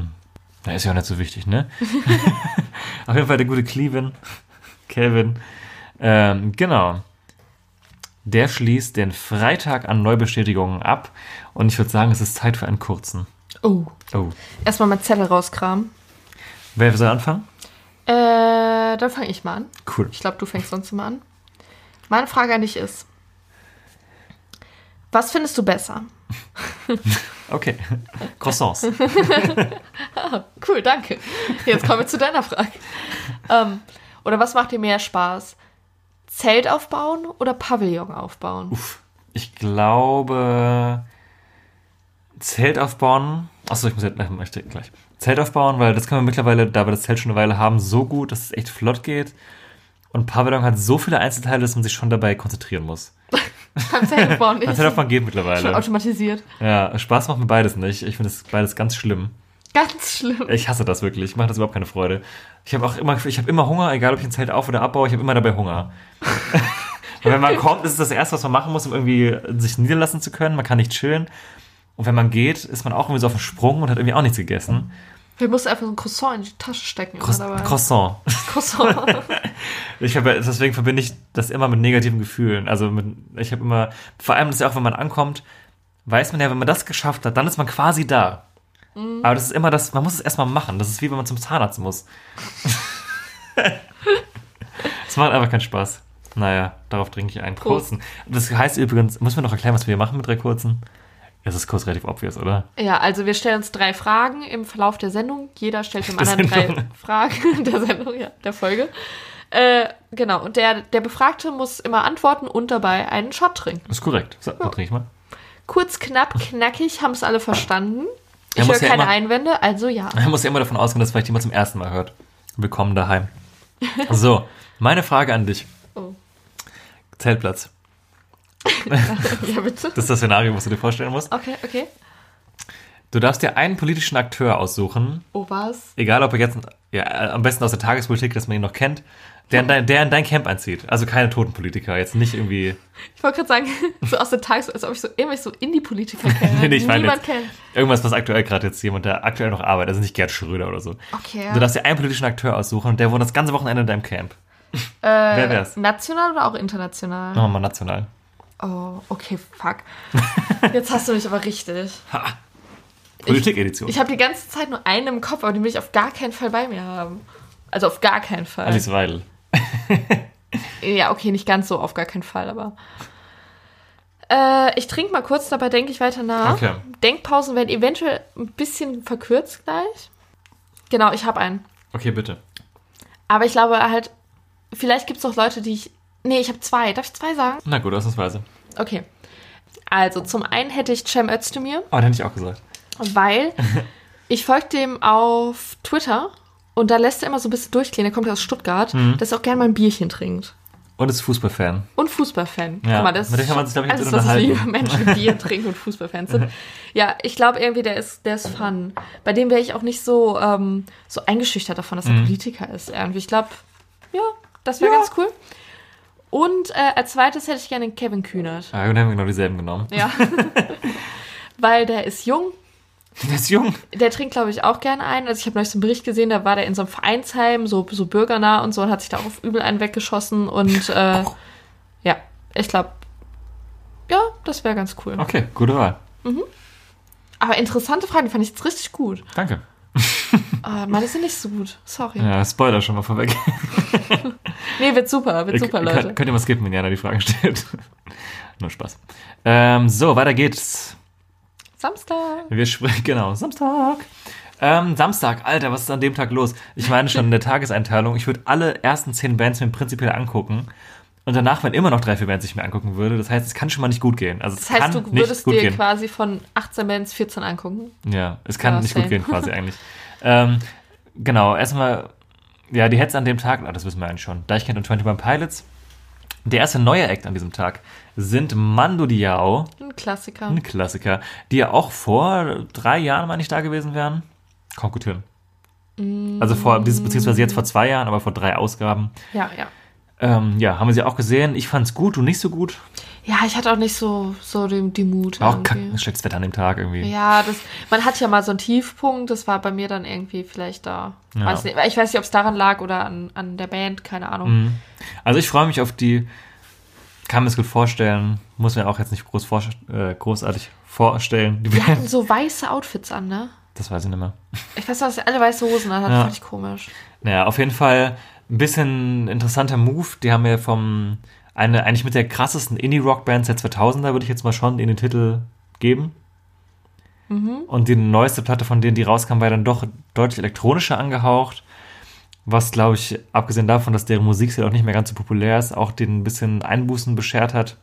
Na, ist ja auch nicht so wichtig, ne? [laughs] Auf jeden Fall der gute Cleven, Calvin. Ähm, genau. Der schließt den Freitag an Neubestätigungen ab. Und ich würde sagen, es ist Zeit für einen kurzen. Oh. Oh. Erstmal mal Zettel rauskramen. Wer soll anfangen? Äh, dann fange ich mal an. Cool. Ich glaube, du fängst sonst immer an. Meine Frage an dich ist: Was findest du besser? [laughs] Okay. Croissants. [laughs] Cool, danke. Jetzt kommen wir zu deiner Frage. Ähm, oder was macht dir mehr Spaß? Zelt aufbauen oder Pavillon aufbauen? Ich glaube, Zelt aufbauen. Achso, ich muss jetzt ich gleich. Zelt aufbauen, weil das können wir mittlerweile, da wir das Zelt schon eine Weile haben, so gut, dass es echt flott geht. Und Pavillon hat so viele Einzelteile, dass man sich schon dabei konzentrieren muss. [laughs] Beim Zelt aufbauen [laughs] nicht. Zelt aufbauen geht Schon mittlerweile. automatisiert. Ja, Spaß macht mir beides nicht. Ich finde das beides ganz schlimm. Ganz schlimm. Ich hasse das wirklich. Ich mache das überhaupt keine Freude. Ich habe auch immer, ich habe immer Hunger, egal ob ich ein Zelt auf- oder abbaue, ich habe immer dabei Hunger. [laughs] Weil wenn man kommt, ist es das Erste, was man machen muss, um irgendwie sich niederlassen zu können. Man kann nicht chillen. Und wenn man geht, ist man auch irgendwie so auf dem Sprung und hat irgendwie auch nichts gegessen. Wir mussten einfach so ein Croissant in die Tasche stecken. Dabei. Croissant. Croissant. [laughs] Ich habe, deswegen verbinde ich das immer mit negativen Gefühlen. Also mit, ich habe immer, vor allem das ist ja auch, wenn man ankommt, weiß man ja, wenn man das geschafft hat, dann ist man quasi da. Aber das ist immer das, man muss es erstmal machen. Das ist wie wenn man zum Zahnarzt muss. [laughs] Es macht einfach keinen Spaß. Naja, darauf trinke ich einen Prost. kurzen. Das heißt übrigens, muss man noch erklären, was wir hier machen mit drei kurzen? Es ist kurz relativ obvious, oder? Ja, also wir stellen uns drei Fragen im Verlauf der Sendung. Jeder stellt dem Der anderen drei Sendung. Fragen [laughs] der Sendung, ja, der Folge. Äh, genau, und der, der Befragte muss immer antworten und dabei einen Shot trinken. Das ist korrekt. So, dann trinke ich mal. Kurz, knapp, knackig, haben es alle verstanden. Ich höre ja keine immer- Einwände, also ja. [laughs] Man muss ja immer davon ausgehen, dass vielleicht jemand zum ersten Mal hört. Willkommen daheim. So, meine Frage an dich. Oh. Zeltplatz. [laughs] Ja, bitte. Das ist das Szenario, was du dir vorstellen musst. Okay, okay. Du darfst dir einen politischen Akteur aussuchen, Oh, was? egal ob er jetzt, ja, am besten aus der Tagespolitik, dass man ihn noch kennt, der in dein, der in dein Camp einzieht. Also keine toten Politiker, jetzt nicht irgendwie. Ich wollte gerade sagen, [laughs] so aus der Tages... als ob ich so irgendwelche so Indie-Politiker kenne. [laughs] Nee, ich meine Niemand kennt. Irgendwas, was aktuell gerade jetzt jemand, der aktuell noch arbeitet, also nicht Gerd Schröder oder so. Okay, ja. Du darfst dir einen politischen Akteur aussuchen und der wohnt das ganze Wochenende in deinem Camp. [laughs] äh, wer wär's? National oder auch international? Machen wir mal national. Oh, okay, fuck. Jetzt hast du mich aber richtig. Politik-Edition. Ich habe die ganze Zeit nur einen im Kopf, aber den will ich auf gar keinen Fall bei mir haben. Also auf gar keinen Fall. Alice Weidel. [laughs] Ja, okay, nicht ganz so, auf gar keinen Fall, aber. Äh, ich trinke mal kurz, dabei denke ich weiter nach. Okay. Denkpausen werden eventuell ein bisschen verkürzt gleich. Genau, ich habe einen. Okay, bitte. Aber ich glaube halt, vielleicht gibt es auch Leute, die ich. Nee, ich habe zwei. Darf ich zwei sagen? Na gut, ausnahmsweise. Okay. Also, zum einen hätte ich Cem Özdemir, Oh, den hätte ich auch gesagt. weil [laughs] ich folge dem auf Twitter und da lässt er immer so ein bisschen durchklingen. Der kommt ja aus Stuttgart, dass er auch gerne mal ein Bierchen trinkt. Und ist Fußballfan. Und Fußballfan. Ja, Guck mal, das mit dem kann man sich, glaub ich, alles, was liebe, Menschen, [laughs] Bier trinken und Fußballfans sind. Ja, ich glaube irgendwie, der ist, der ist fun. Bei dem wäre ich auch nicht so, ähm, so eingeschüchtert davon, dass er Mhm. Politiker ist. Irgendwie. Ich glaube, ja, das wäre ganz cool. Und äh, als zweites hätte ich gerne Kevin Kühnert. Ah, dann haben wir genau dieselben genommen. Ja. [laughs] Weil der ist jung, [laughs] Der ist jung. der trinkt, glaube ich, auch gerne ein. Also ich habe neulich so einen Bericht gesehen, da war der in so einem Vereinsheim, so, so bürgernah und so, und hat sich da auch übel einen weggeschossen. Und [laughs] äh, ja, ich glaube, ja, das wäre ganz cool. Okay, gute Wahl. Aber interessante Frage, fand ich jetzt richtig gut. Danke. Ah, meine sind nicht so gut. Sorry. Ja, Spoiler schon mal vorweg. [laughs] Nee, wird super, wird super, Könnt- Leute. Könnt ihr mal skippen, wenn Jana die Fragen stellt. Nur Spaß. Ähm, so, weiter geht's. Samstag. Wir sprechen, [laughs] genau, Samstag. Ähm, Samstag, Alter, was ist an dem Tag los? Ich meine schon in der [laughs] Tageseinteilung, ich würde alle ersten zehn Bands mir prinzipiell angucken. Und danach, wenn immer noch drei, vier Bands ich mir angucken würde, das heißt, es kann schon mal nicht gut gehen. Also, es Das heißt, du würdest dir gehen. quasi von 18 Bands 14 angucken. Ja, es kann Ja, nicht same. gut gehen, quasi [laughs] eigentlich. Ähm, genau, erstmal, ja, die Hits an dem Tag, ah, das wissen wir eigentlich schon. Deichkind und 21 Pilots. Der erste neue Act an diesem Tag sind Mando Diao, Ein Klassiker. ein Klassiker, die ja auch vor drei Jahren, meine ich, da gewesen wären. Kommt gut hin. Also vor, beziehungsweise jetzt vor zwei Jahren, aber vor drei Ausgaben. Ja, ja. Ähm, ja, haben wir sie auch gesehen. Ich fand's gut, du nicht so gut. Ja, ich hatte auch nicht so, so den, die Mut. Auch irgendwie. kack, schlechtes Wetter an dem Tag irgendwie. Ja, das, man hat ja mal so einen Tiefpunkt, das war bei mir dann irgendwie vielleicht da. Ja. Weiß nicht, ich weiß nicht, ob es daran lag oder an, an der Band, keine Ahnung. Mhm. Also ich freue mich auf die, kann mir es gut vorstellen, muss mir auch jetzt nicht groß vor, äh, großartig vorstellen. Die Die hatten so weiße Outfits an, ne? das weiß ich nicht mehr. Ich weiß noch, dass sie alle weiße Hosen an hatten, Ja. fand ich komisch. Naja, auf jeden Fall ein bisschen interessanter Move. Die haben ja vom, eine, eigentlich mit der krassesten Indie-Rock-Band seit 2000er, würde ich jetzt mal schon in den Titel geben. Und die neueste Platte von denen, die rauskam, war dann doch deutlich elektronischer angehaucht. Was, glaube ich, abgesehen davon, dass deren Musikstil auch nicht mehr ganz so populär ist, auch den ein bisschen Einbußen beschert hat.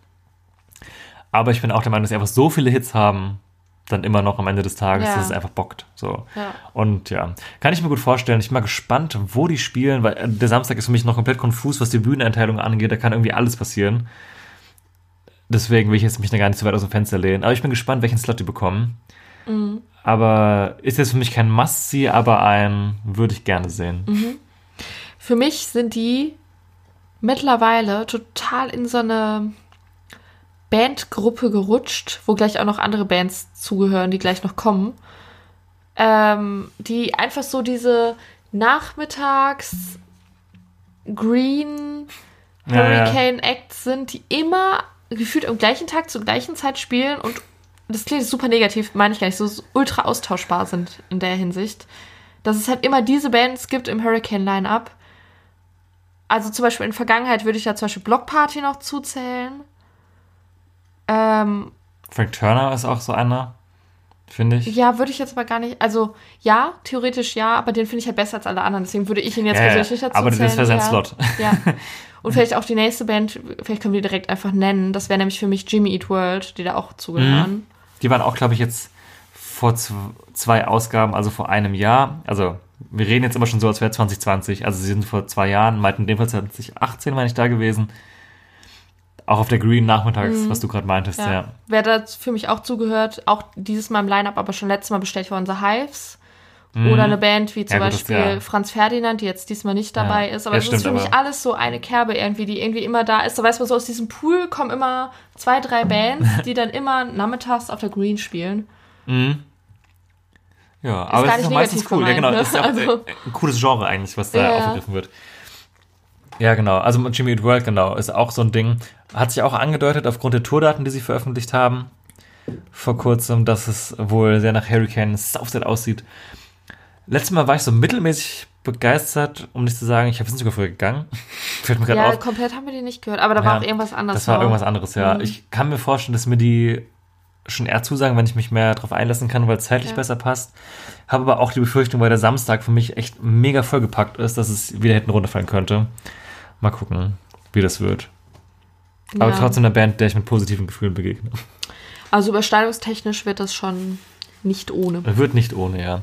Aber ich bin auch der Meinung, dass sie einfach so viele Hits haben, dann immer noch am Ende des Tages, Ja. dass es einfach bockt. So. Ja. Und ja, kann ich mir gut vorstellen. Ich bin mal gespannt, wo die spielen, weil äh, der Samstag ist für mich noch komplett konfus, was die Bühneneinteilung angeht. Da kann irgendwie alles passieren. Deswegen will ich jetzt mich da gar nicht so weit aus dem Fenster lehnen. Aber ich bin gespannt, welchen Slot die bekommen. Aber ist jetzt für mich kein Must-See, aber ein würde ich gerne sehen. Für mich sind die mittlerweile total in so eine Bandgruppe gerutscht, wo gleich auch noch andere Bands zugehören, die gleich noch kommen. Ähm, die einfach so diese Nachmittags Green Ja, ja. Hurricane Acts sind, die immer gefühlt am gleichen Tag zur gleichen Zeit spielen und das klingt super negativ, meine ich gar nicht, so ultra austauschbar sind in der Hinsicht. Dass es halt immer diese Bands gibt im Hurricane-Line-Up. Also zum Beispiel in der Vergangenheit würde ich da zum Beispiel Block Party noch zuzählen. Ähm, Frank Turner ist auch so einer, finde ich. ja, würde ich jetzt aber gar nicht. Also ja, theoretisch ja, aber den finde ich halt besser als alle anderen. Deswegen würde ich ihn jetzt Ja, persönlich nicht dazu aber das zählen. wäre sein ja. Slot. Ja. [laughs] Und vielleicht auch die nächste Band, vielleicht können wir die direkt einfach nennen. Das wäre nämlich für mich Jimmy Eat World, die da auch zugehören. Die waren auch, glaube ich, jetzt vor zwei Ausgaben, also vor einem Jahr. Also wir reden jetzt immer schon so, als wäre 2020. Also sie sind vor zwei Jahren, meinten in dem Fall 2018 meine ich da gewesen. Auch auf der Green nachmittags, was du gerade meintest, ja. Mhm. Ja. Wer da für mich auch zugehört, auch dieses Mal im Line-Up, aber schon letztes Mal bestellt worden, The Hives. Oder eine Band wie zum Mhm. Ja, gut, das- Beispiel ja. Franz Ferdinand, die jetzt diesmal nicht dabei Ja. ist. Aber Ja, das ist stimmt, für mich aber- alles so eine Kerbe irgendwie, die irgendwie immer da ist. Da weiß man so, aus diesem Pool kommen immer zwei, drei Bands, [laughs] die dann immer nachmittags auf der Green spielen. Ja, aber gar es ist auch meistens cool. ja, gemeint, genau. ne? Das ist ja Also- äh, ein cooles Genre eigentlich, was da Ja. aufgegriffen wird. Ja, genau. Also Jimmy Eat World, genau, ist auch so ein Ding. Hat sich auch angedeutet aufgrund der Tourdaten, die sie veröffentlicht haben. Vor kurzem, dass es wohl sehr nach Hurricane Southside aussieht. Letztes Mal war ich so mittelmäßig begeistert, um nicht zu sagen, ich habe sind sogar früher gegangen. [laughs] Fällt mir gerade Ja, auf. komplett haben wir die nicht gehört, aber da Ja, war auch irgendwas anderes. Das war irgendwas anderes, ja. Mhm. Ich kann mir vorstellen, dass mir die schon eher zusagen, wenn ich mich mehr darauf einlassen kann, weil es zeitlich Ja. besser passt. Habe aber auch die Befürchtung, weil der Samstag für mich echt mega vollgepackt ist, dass es wieder hinten runterfallen könnte. Mal gucken, wie das wird. Aber Ja. trotzdem eine Band, der ich mit positiven Gefühlen begegne. Also überschneidungstechnisch wird das schon nicht ohne. Wird nicht ohne, ja.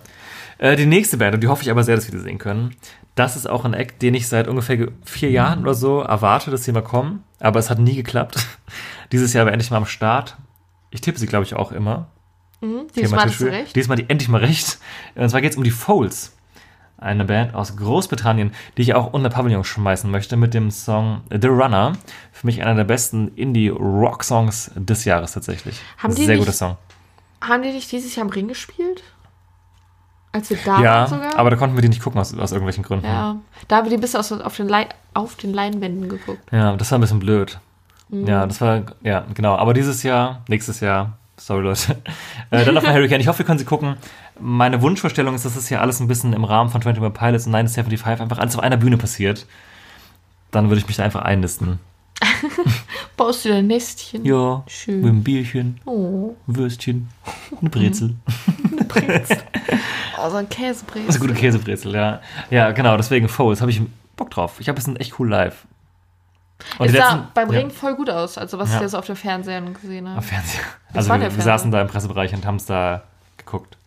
Äh, die nächste Band, und die hoffe ich aber sehr, dass wir die sehen können. Das ist auch ein Act, den ich seit ungefähr ge- vier Jahren oder so erwarte, dass sie mal kommen. Aber es hat nie geklappt. [laughs] Dieses Jahr war endlich mal am Start. Ich tippe sie, glaube ich, auch immer. Mhm, diesmal hattest du recht. Diesmal die endlich mal recht. Und zwar geht es um die Foles. Eine Band aus Großbritannien, die ich auch unter Pavillon schmeißen möchte mit dem Song The Runner. Für mich einer der besten Indie-Rock-Songs des Jahres tatsächlich. Haben Sehr nicht- guter Song. Haben die nicht dieses Jahr im Ring gespielt? Als wir da Ja, waren sogar? aber da konnten wir die nicht gucken aus, aus irgendwelchen Gründen. ja, da haben wir die bis aus, auf, den auf den Leinwänden geguckt. Ja, das war ein bisschen blöd. Mhm. Ja, das war, ja, genau. Aber dieses Jahr, nächstes Jahr, sorry Leute, [laughs] äh, dann auf Hurricane. Ich hoffe, wir können sie gucken. Meine Wunschvorstellung ist, dass das hier alles ein bisschen im Rahmen von 21 Pilots und 975 einfach alles auf einer Bühne passiert. Dann würde ich mich da einfach einlisten. [laughs] Baust du dein Nestchen? Ja, Schön. mit einem Bierchen, Oh, Würstchen, eine Brezel. [laughs] oh so ein Das Käsebrezel. ist eine gute Käsebrezel, ja. Ja, genau, deswegen Foles habe ich Bock drauf. Ich habe es echt cool live. Und Es sah letzten- beim ja. Ring voll gut aus, also was Ja. ich ja so auf dem Fernsehen gesehen habe. Am Fernseher. Das Also wir, wir saßen da im Pressebereich und haben es da geguckt.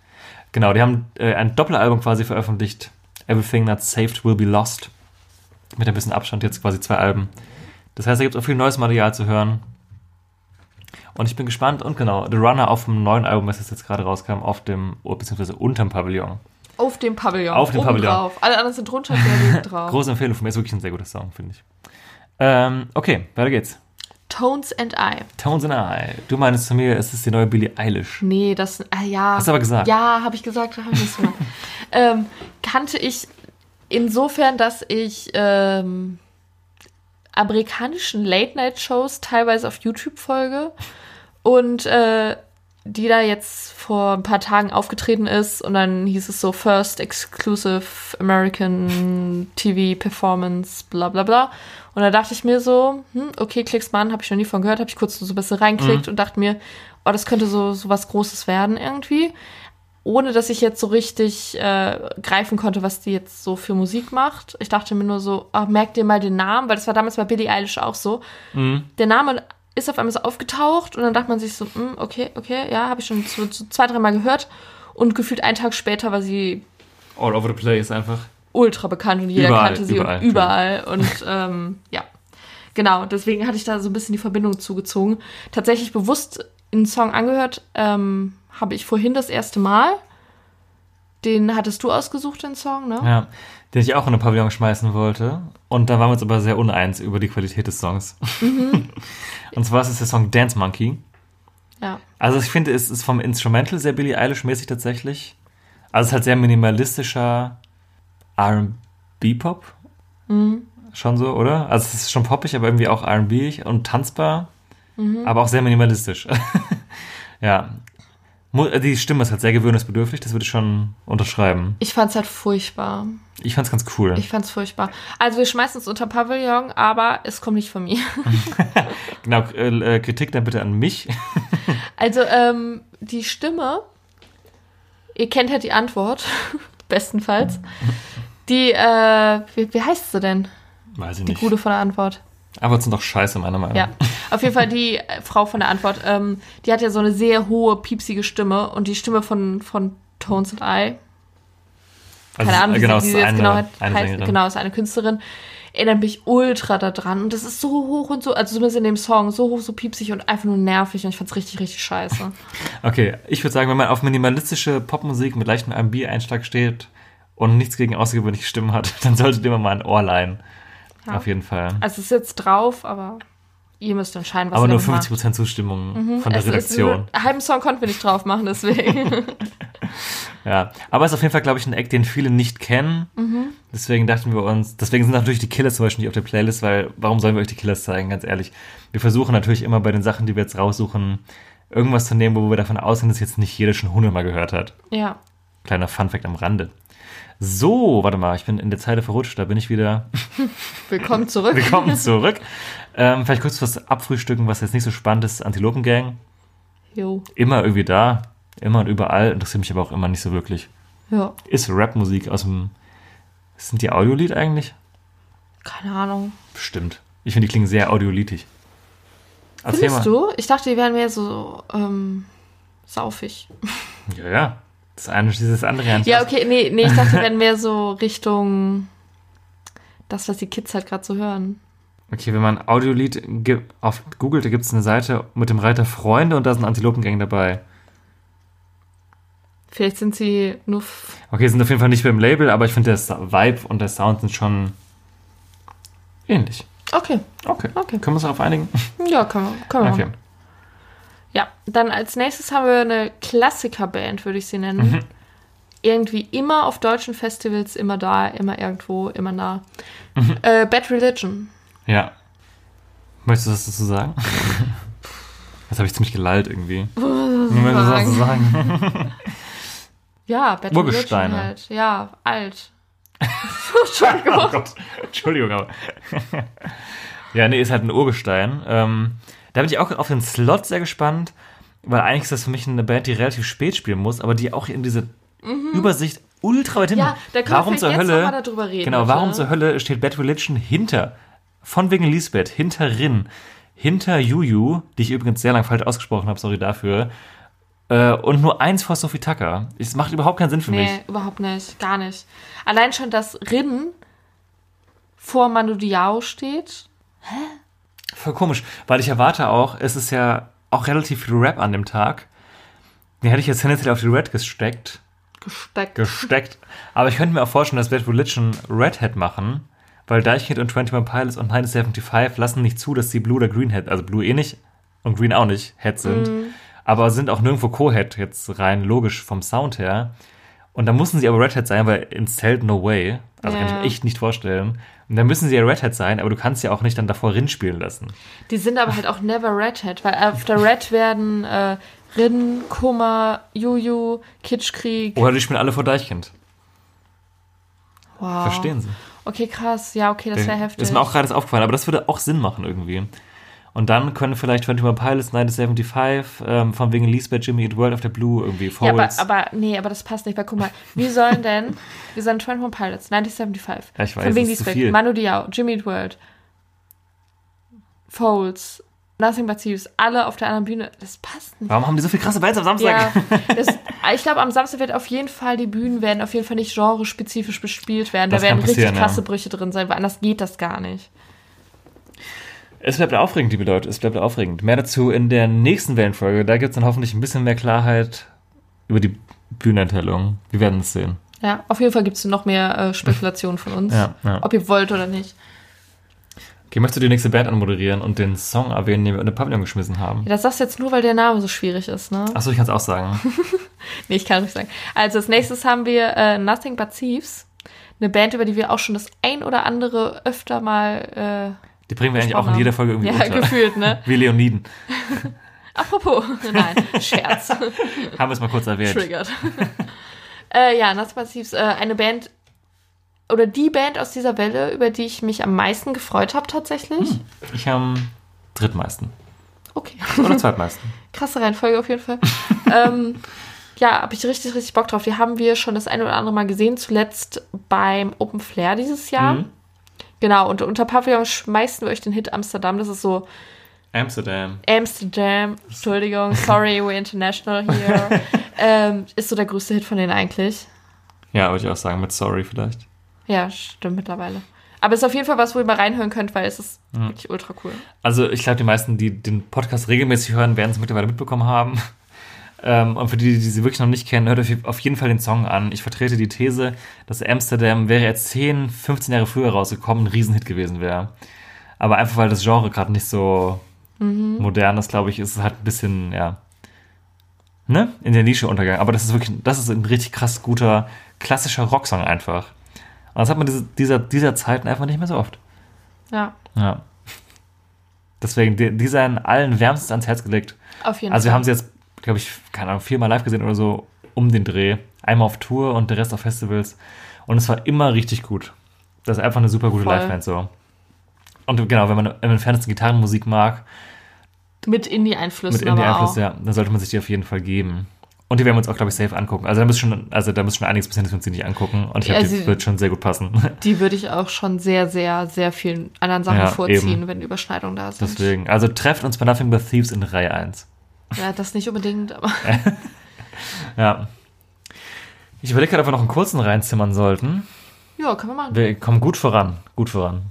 Genau, die haben äh, ein Doppelalbum quasi veröffentlicht. Everything Not Saved Will Be Lost. Mit ein bisschen Abstand jetzt quasi zwei Alben. Das heißt, da gibt es auch viel neues Material zu hören. Und ich bin gespannt. Und genau, The Runner auf dem neuen Album, was jetzt gerade rauskam, auf dem, oh, beziehungsweise unterm Pavillon. Auf dem Pavillon. Auf dem oben Pavillon. Drauf. Alle anderen sind drunter, der [laughs] drauf. Große Empfehlung von mir, ist wirklich ein sehr guter Song, finde ich. Ähm, okay, weiter geht's. Tones and I. Tones and I. Du meinst zu mir, es ist die neue Billie Eilish. Nee, das, ah, ja. Hast du aber gesagt. Ja, habe ich gesagt, habe ich nicht gemacht. [laughs] ähm, kannte ich insofern, dass ich ähm, amerikanischen Late-Night-Shows teilweise auf YouTube folge und äh, die da jetzt vor ein paar Tagen aufgetreten ist und dann hieß es so First Exclusive American TV Performance, bla bla bla. Und da dachte ich mir so, hm, okay, klick's mal an, habe ich noch nie von gehört, habe ich kurz so ein bisschen reinklickt und dachte mir, oh, das könnte so, so was Großes werden irgendwie. Ohne dass ich jetzt so richtig äh, greifen konnte, was die jetzt so für Musik macht. Ich dachte mir nur so, ach, merk dir mal den Namen, weil das war damals bei Billie Eilish auch so. Der Name ist auf einmal so aufgetaucht und dann dachte man sich so, hm, okay, okay, ja, habe ich schon so, so zwei, dreimal gehört. Und gefühlt einen Tag später war sie All over the place einfach. Ultra bekannt und jeder Überall, kannte sie überall, und überall. Und [laughs] ähm, ja, genau, deswegen hatte ich da so ein bisschen die Verbindung zugezogen. Tatsächlich bewusst einen Song angehört ähm, habe ich vorhin das erste Mal. Den hattest du ausgesucht, den Song, ne? Ja, den ich auch in den Pavillon schmeißen wollte. Und da waren wir uns aber sehr uneins über die Qualität des Songs. Mhm. [laughs] Und zwar ist es der Song Dance Monkey. Ja. Also ich finde, es ist vom Instrumental sehr Billie Eilish-mäßig tatsächlich. Also es ist halt sehr minimalistischer R&B-Pop. Mhm. Schon so, oder? Also es ist schon poppig, aber irgendwie auch R&B und tanzbar. Mhm. Aber auch sehr minimalistisch. [laughs] ja. Mu- Die Stimme ist halt sehr gewöhnungsbedürftig, das würde ich schon unterschreiben. Ich fand's halt furchtbar. Ich fand's ganz cool. Ich fand's furchtbar. Also wir schmeißen es unter Pavillon, aber es kommt nicht von mir. [laughs] [laughs] Genau, äh, äh, Kritik dann bitte an mich. Also ähm, die Stimme, ihr kennt ja die Antwort, bestenfalls. Die, äh, wie, wie heißt sie denn? Weiß ich Die nicht. gute von der Antwort. Aber sind doch scheiße, meiner Meinung Ja, nach. auf jeden Fall die äh, Frau von der Antwort, ähm, die hat ja so eine sehr hohe, piepsige Stimme und die Stimme von, von Tones and I, Also, keine Ahnung, wie genau, wie ist sie jetzt eine, genau, heißt, Sängerin. genau, ist eine Künstlerin, erinnert mich ultra daran und das ist so hoch und so, also zumindest in dem Song, so hoch, so piepsig und einfach nur nervig und ich fand's richtig, richtig scheiße. [laughs] Okay, ich würde sagen, wenn man auf minimalistische Popmusik mit leichtem R&B-Einschlag steht und nichts gegen außergewöhnliche Stimmen hat, [laughs] dann solltet ihr mal ein Ohr leihen. Ja. Auf jeden Fall. Also es ist jetzt drauf, aber ihr müsst entscheiden, was Aber ihr nur damit macht. 50% Zustimmung von der Es ist- Redaktion. einen halben Song konnten wir nicht drauf machen, deswegen. [laughs] Ja, aber es ist auf jeden Fall, glaube ich, ein Act, den viele nicht kennen. Mhm. Deswegen dachten wir uns, deswegen sind natürlich die Killers zum Beispiel nicht auf der Playlist, weil warum sollen wir euch die Killers zeigen, ganz ehrlich. Wir versuchen natürlich immer bei den Sachen, die wir jetzt raussuchen, irgendwas zu nehmen, wo wir davon ausgehen, dass jetzt nicht jeder schon hundertmal gehört hat. ja. Kleiner Funfact am Rande. So, warte mal, ich bin in der Zeile verrutscht, da bin ich wieder. [laughs] Willkommen zurück. Willkommen zurück. ähm, vielleicht kurz was abfrühstücken, was jetzt nicht so spannend ist. Antilopengang, Jo. immer irgendwie da, immer und überall, interessiert mich aber auch immer nicht so wirklich. Ja. Ist Rapmusik aus dem. Sind die Audiolied eigentlich? Keine Ahnung. Bestimmt. Ich finde, die klingen sehr audiolitig. Erzähl Findest du? Ich dachte, die wären mehr so ähm, saufig. Ja, ja. Das eine schließt das andere ja nicht Ja, okay, nee, nee, ich dachte, wären mehr so Richtung das, was die Kids halt gerade so hören. Okay, wenn man Audiolied auf Google, da gibt es eine Seite mit dem Reiter Freunde und da sind Antilopengang dabei. Vielleicht sind sie nur. Okay, sind auf jeden Fall nicht beim Label, aber ich finde, der Vibe und der Sound sind schon ähnlich. Okay, Okay. Okay. Können wir uns darauf einigen? ja, können wir, können Okay. machen. Ja, dann als nächstes haben wir eine Klassikerband, würde ich sie nennen. Mhm. Irgendwie immer auf deutschen Festivals, immer da, immer irgendwo, immer nah. Mhm. Äh, Bad Religion. Ja. Möchtest du was dazu sagen? [laughs] Jetzt habe ich ziemlich gelallt irgendwie. [laughs] Möchtest du was dazu sagen? [laughs] Ja, Bad. Religion halt. Ja, alt. Entschuldigung. Oh Entschuldigung, aber. ja, nee, ist halt ein Urgestein. Ähm, da bin ich auch auf den Slot sehr gespannt, weil eigentlich ist das für mich eine Band, die relativ spät spielen muss, aber die auch in diese Übersicht ultra weit hinten. Mhm. Ja, da können wir warum vielleicht zur jetzt Hölle? mal darüber reden, Genau, warum zur Hölle steht Bad Religion hinter? Von wegen Lisbeth, hinter Rin, hinter Juju, die ich übrigens sehr lang falsch ausgesprochen habe, sorry dafür. Äh, und nur eins vor Sophie Tucker. Es macht überhaupt keinen Sinn für mich. Nee, überhaupt nicht. Gar nicht. Allein schon, dass Rin vor Manu Diao steht. Voll komisch, weil ich erwarte auch, es ist ja auch relativ viel Rap an dem Tag. Den hätte ich jetzt tendenziell auf die Red gesteckt. Gesteckt. Gesteckt. Aber ich könnte mir auch vorstellen, dass Bad Religion Redhead machen, weil Deichkind und 21 Pilots und 975 lassen nicht zu, dass sie Blue oder Green Head, also Blue eh nicht und Green auch nicht, Head sind. Aber sind auch nirgendwo Co-Head jetzt rein logisch vom Sound her. Und da mussten sie aber Redhead sein, weil ins Zelt no way. Also kann ich Ja. mir echt nicht vorstellen. Und dann müssen sie ja Redhead sein, aber du kannst ja auch nicht dann davor Rin spielen lassen. Die sind aber halt auch never Redhead, weil auf der Red werden äh, Rin, Kummer, Juju, Kitschkrieg. Oder die spielen alle vor Deichkind. Wow. Verstehen sie. Okay, krass. Ja, okay, das wäre heftig. Das ist mir auch gerade aufgefallen, aber das würde auch Sinn machen irgendwie. Und dann können vielleicht 21 Pilots, 975, ähm, von wegen Lisbeth, Jimmy Eat World auf der Blue irgendwie ja, aber, Forwards. aber nee, aber das passt nicht, weil guck mal, wie sollen denn, wir sind 21 Pilots, 1975, Ja, ich weiß, von wegen Lisbeth, viel. Manu Diao, Jimmy Eat World, Folds, Nothing But Thieves, alle auf der anderen Bühne, das passt nicht. Warum haben die so viel krasse Bands am Samstag? Ja, [laughs] das, ich glaube, am Samstag wird auf jeden Fall, die Bühnen werden auf jeden Fall nicht genrespezifisch bespielt werden. Das da werden richtig krasse ja. Brüche drin sein, weil anders geht das gar nicht. Es bleibt aufregend, liebe Leute, es bleibt aufregend. Mehr dazu in der nächsten Wellenfolge. Da gibt es dann hoffentlich ein bisschen mehr Klarheit über die Bühnenenthellung. Wir werden es sehen. Ja, auf jeden Fall gibt es noch mehr äh, Spekulationen von uns, [laughs] Ja, ja. ob ihr wollt oder nicht. Okay, möchtest du die nächste Band anmoderieren und den Song erwähnen, den wir in den Pavillon geschmissen haben? Ja, das sagst du jetzt nur, weil der Name so schwierig ist, ne? Achso, ich kann es auch sagen. [laughs] Nee, ich kann nicht sagen. Also als nächstes haben wir äh, Nothing But Thieves. Eine Band, über die wir auch schon das ein oder andere öfter mal Die bringen wir eigentlich auch in jeder Folge irgendwie Ja, unter. gefühlt, ne? Wie Leoniden. [laughs] Apropos, nein, Scherz. [laughs] Haben wir es mal kurz erwähnt. Triggert. [laughs] äh, ja, Thieves, äh, eine Band oder die Band aus dieser Welle, über die ich mich am meisten gefreut habe tatsächlich. Hm. Ich am drittmeisten. Okay. Oder zweitmeisten. Krasse Reihenfolge auf jeden Fall. ähm, ja, habe ich richtig, richtig Bock drauf. Die haben wir schon das eine oder andere Mal gesehen, zuletzt beim Open Flair dieses Jahr. Mhm. Genau, und unter Pavillon schmeißen wir euch den Hit Amsterdam. Das ist so Amsterdam. Amsterdam, Entschuldigung, sorry, we're international here. [laughs] ähm, ist so der größte Hit von denen eigentlich. Ja, würde ich auch sagen, mit Sorry vielleicht. Ja, stimmt mittlerweile. Aber es ist auf jeden Fall was, wo ihr mal reinhören könnt, weil es ist wirklich ultra cool. Also ich glaube, die meisten, die den Podcast regelmäßig hören, werden es mittlerweile mitbekommen haben. Ähm, und für die, die sie wirklich noch nicht kennen, hört euch auf jeden Fall den Song an. Ich vertrete die These, dass Amsterdam wäre jetzt 10, 15 Jahre früher rausgekommen, ein Riesenhit gewesen wäre. Aber einfach weil das Genre gerade nicht so modern ist, glaube ich, ist es halt ein bisschen, ja, ne, in der Nische untergegangen. Aber das ist wirklich, das ist ein richtig krass guter, klassischer Rocksong einfach. Und das hat man diese, dieser, dieser Zeiten einfach nicht mehr so oft. Ja, Ja. Deswegen, die, die seien allen wärmstens ans Herz gelegt. auf jeden Also wir Fall. haben sie jetzt, glaube ich, keine Ahnung, viermal live gesehen oder so um den Dreh. Einmal auf Tour und der Rest auf Festivals. Und es war immer richtig gut. Das ist einfach eine super gute. Liveband so. Und genau, wenn man, im Fernsehen Gitarrenmusik mag, mit Indie-Einflüssen mit auch. ja, dann sollte man sich die auf jeden Fall geben. Und die werden wir uns auch, glaube ich, safe angucken. Also da muss schon, also da muss schon einiges passieren, dass wir uns die nicht angucken. Und ich glaube, Ja, die wird schon sehr gut passen. [laughs] Die würde ich auch schon sehr, sehr, sehr vielen anderen Sachen Ja, vorziehen, eben. wenn Überschneidungen da sind. Deswegen. Also trefft uns bei Nothing But Thieves in Reihe 1. Ja, das nicht unbedingt, aber [laughs] Ja. Ich überlege gerade, ob wir noch einen kurzen reinzimmern sollten. ja, können wir machen. Wir kommen gut voran. Gut voran.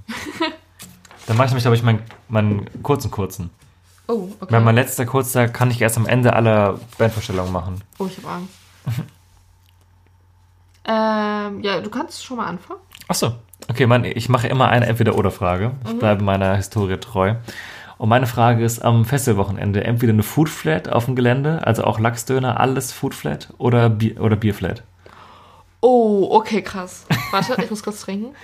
[laughs] Dann mache ich nämlich, glaube ich, meinen, meinen kurzen kurzen. Oh, okay. Weil mein letzter kurzer kann ich erst am Ende aller Bandvorstellungen machen. oh, ich habe Angst. [laughs] ähm, ja, du kannst schon mal anfangen. Achso. Okay, mein, ich mache immer eine Entweder-Oder-Frage. Ich bleibe meiner Historie treu. Und meine Frage ist am Festivalwochenende entweder eine Foodflat auf dem Gelände, also auch Lachsdöner, alles Foodflat oder, Bier, oder Bierflat. Oh, okay, krass. Warte, ich muss kurz trinken.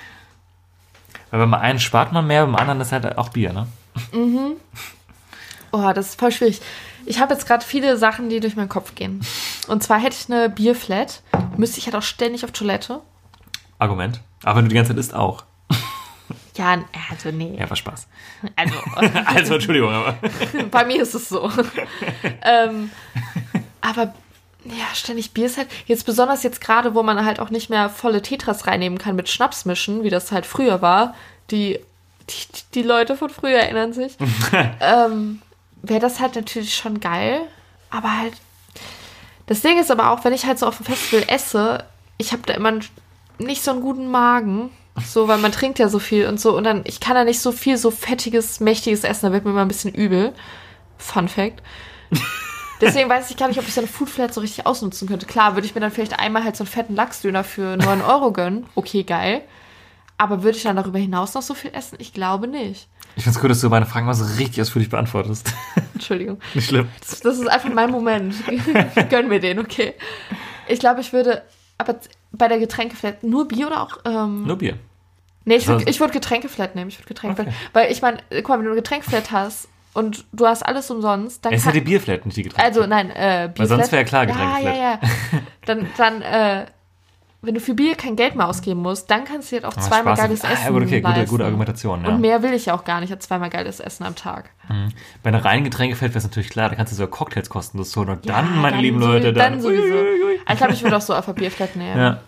Weil beim einen spart man mehr, beim anderen ist halt auch Bier, ne? Oh, das ist voll schwierig. Ich habe jetzt gerade viele Sachen, die durch meinen Kopf gehen. Und zwar hätte ich eine Bierflat, müsste ich halt auch ständig auf Toilette. Argument. Aber wenn du die ganze Zeit isst, auch. Ja, also nee. Ja, war Spaß. Also, [laughs] Also, Entschuldigung, aber. [laughs] bei mir ist es so. ähm, aber ja, ständig Bier ist halt, jetzt besonders jetzt gerade, wo man halt auch nicht mehr volle Tetras reinnehmen kann mit Schnaps mischen, wie das halt früher war. Die, die, die Leute von früher erinnern sich. [laughs] ähm, Wäre das halt natürlich schon geil. Aber halt, das Ding ist aber auch, wenn ich halt so auf dem Festival esse, ich habe da immer nicht so einen guten Magen. So, weil man trinkt ja so viel und so. Und dann, ich kann da nicht so viel so fettiges, mächtiges essen. Da wird mir immer ein bisschen übel. Fun Fact. [laughs] Deswegen weiß ich gar nicht, ob ich so eine Foodflat so richtig ausnutzen könnte. Klar, würde ich mir dann vielleicht einmal halt so einen fetten Lachsdöner für 9 Euro gönnen. Okay, geil. Aber würde ich dann darüber hinaus noch so viel essen? Ich glaube nicht. Ich find's gut, dass du meine Fragen mal so richtig ausführlich beantwortest. [laughs] Entschuldigung. Nicht schlimm. Das, das ist einfach mein Moment. Gönn mir den, okay. Ich glaube, ich würde, aber bei der Getränkeflat nur Bier oder auch. Ähm, Nur Bier. Nee, ich würde würd Getränkeflat nehmen. Ich würde Getränkeflat. Okay. Weil ich meine, guck mal, wenn du eine Getränkeflat hast und du hast alles umsonst, dann Es ist ja kann, die Bierflat, nicht die Getränke. Also nein, äh, Bierflat. Weil sonst wäre ja klar Ja, Getränkeflat. ja, ja. [laughs] Dann, dann äh, wenn du für Bier kein Geld mehr ausgeben musst, dann kannst du dir halt auch Ah, zweimal Spaß. geiles Ah, Essen okay, gute, leisten. gute Argumentation, ja. Und mehr will ich ja auch gar nicht als zweimal geiles Essen am Tag. Bei einer reinen Getränkeflat wäre es natürlich klar, da kannst du sogar Cocktails kostenlos holen. Und dann, Ja, meine dann lieben so- Leute, dann. dann sowieso. Uiuiui. Ich glaube, ich würde auch so auf Bierflat nehmen. Ja.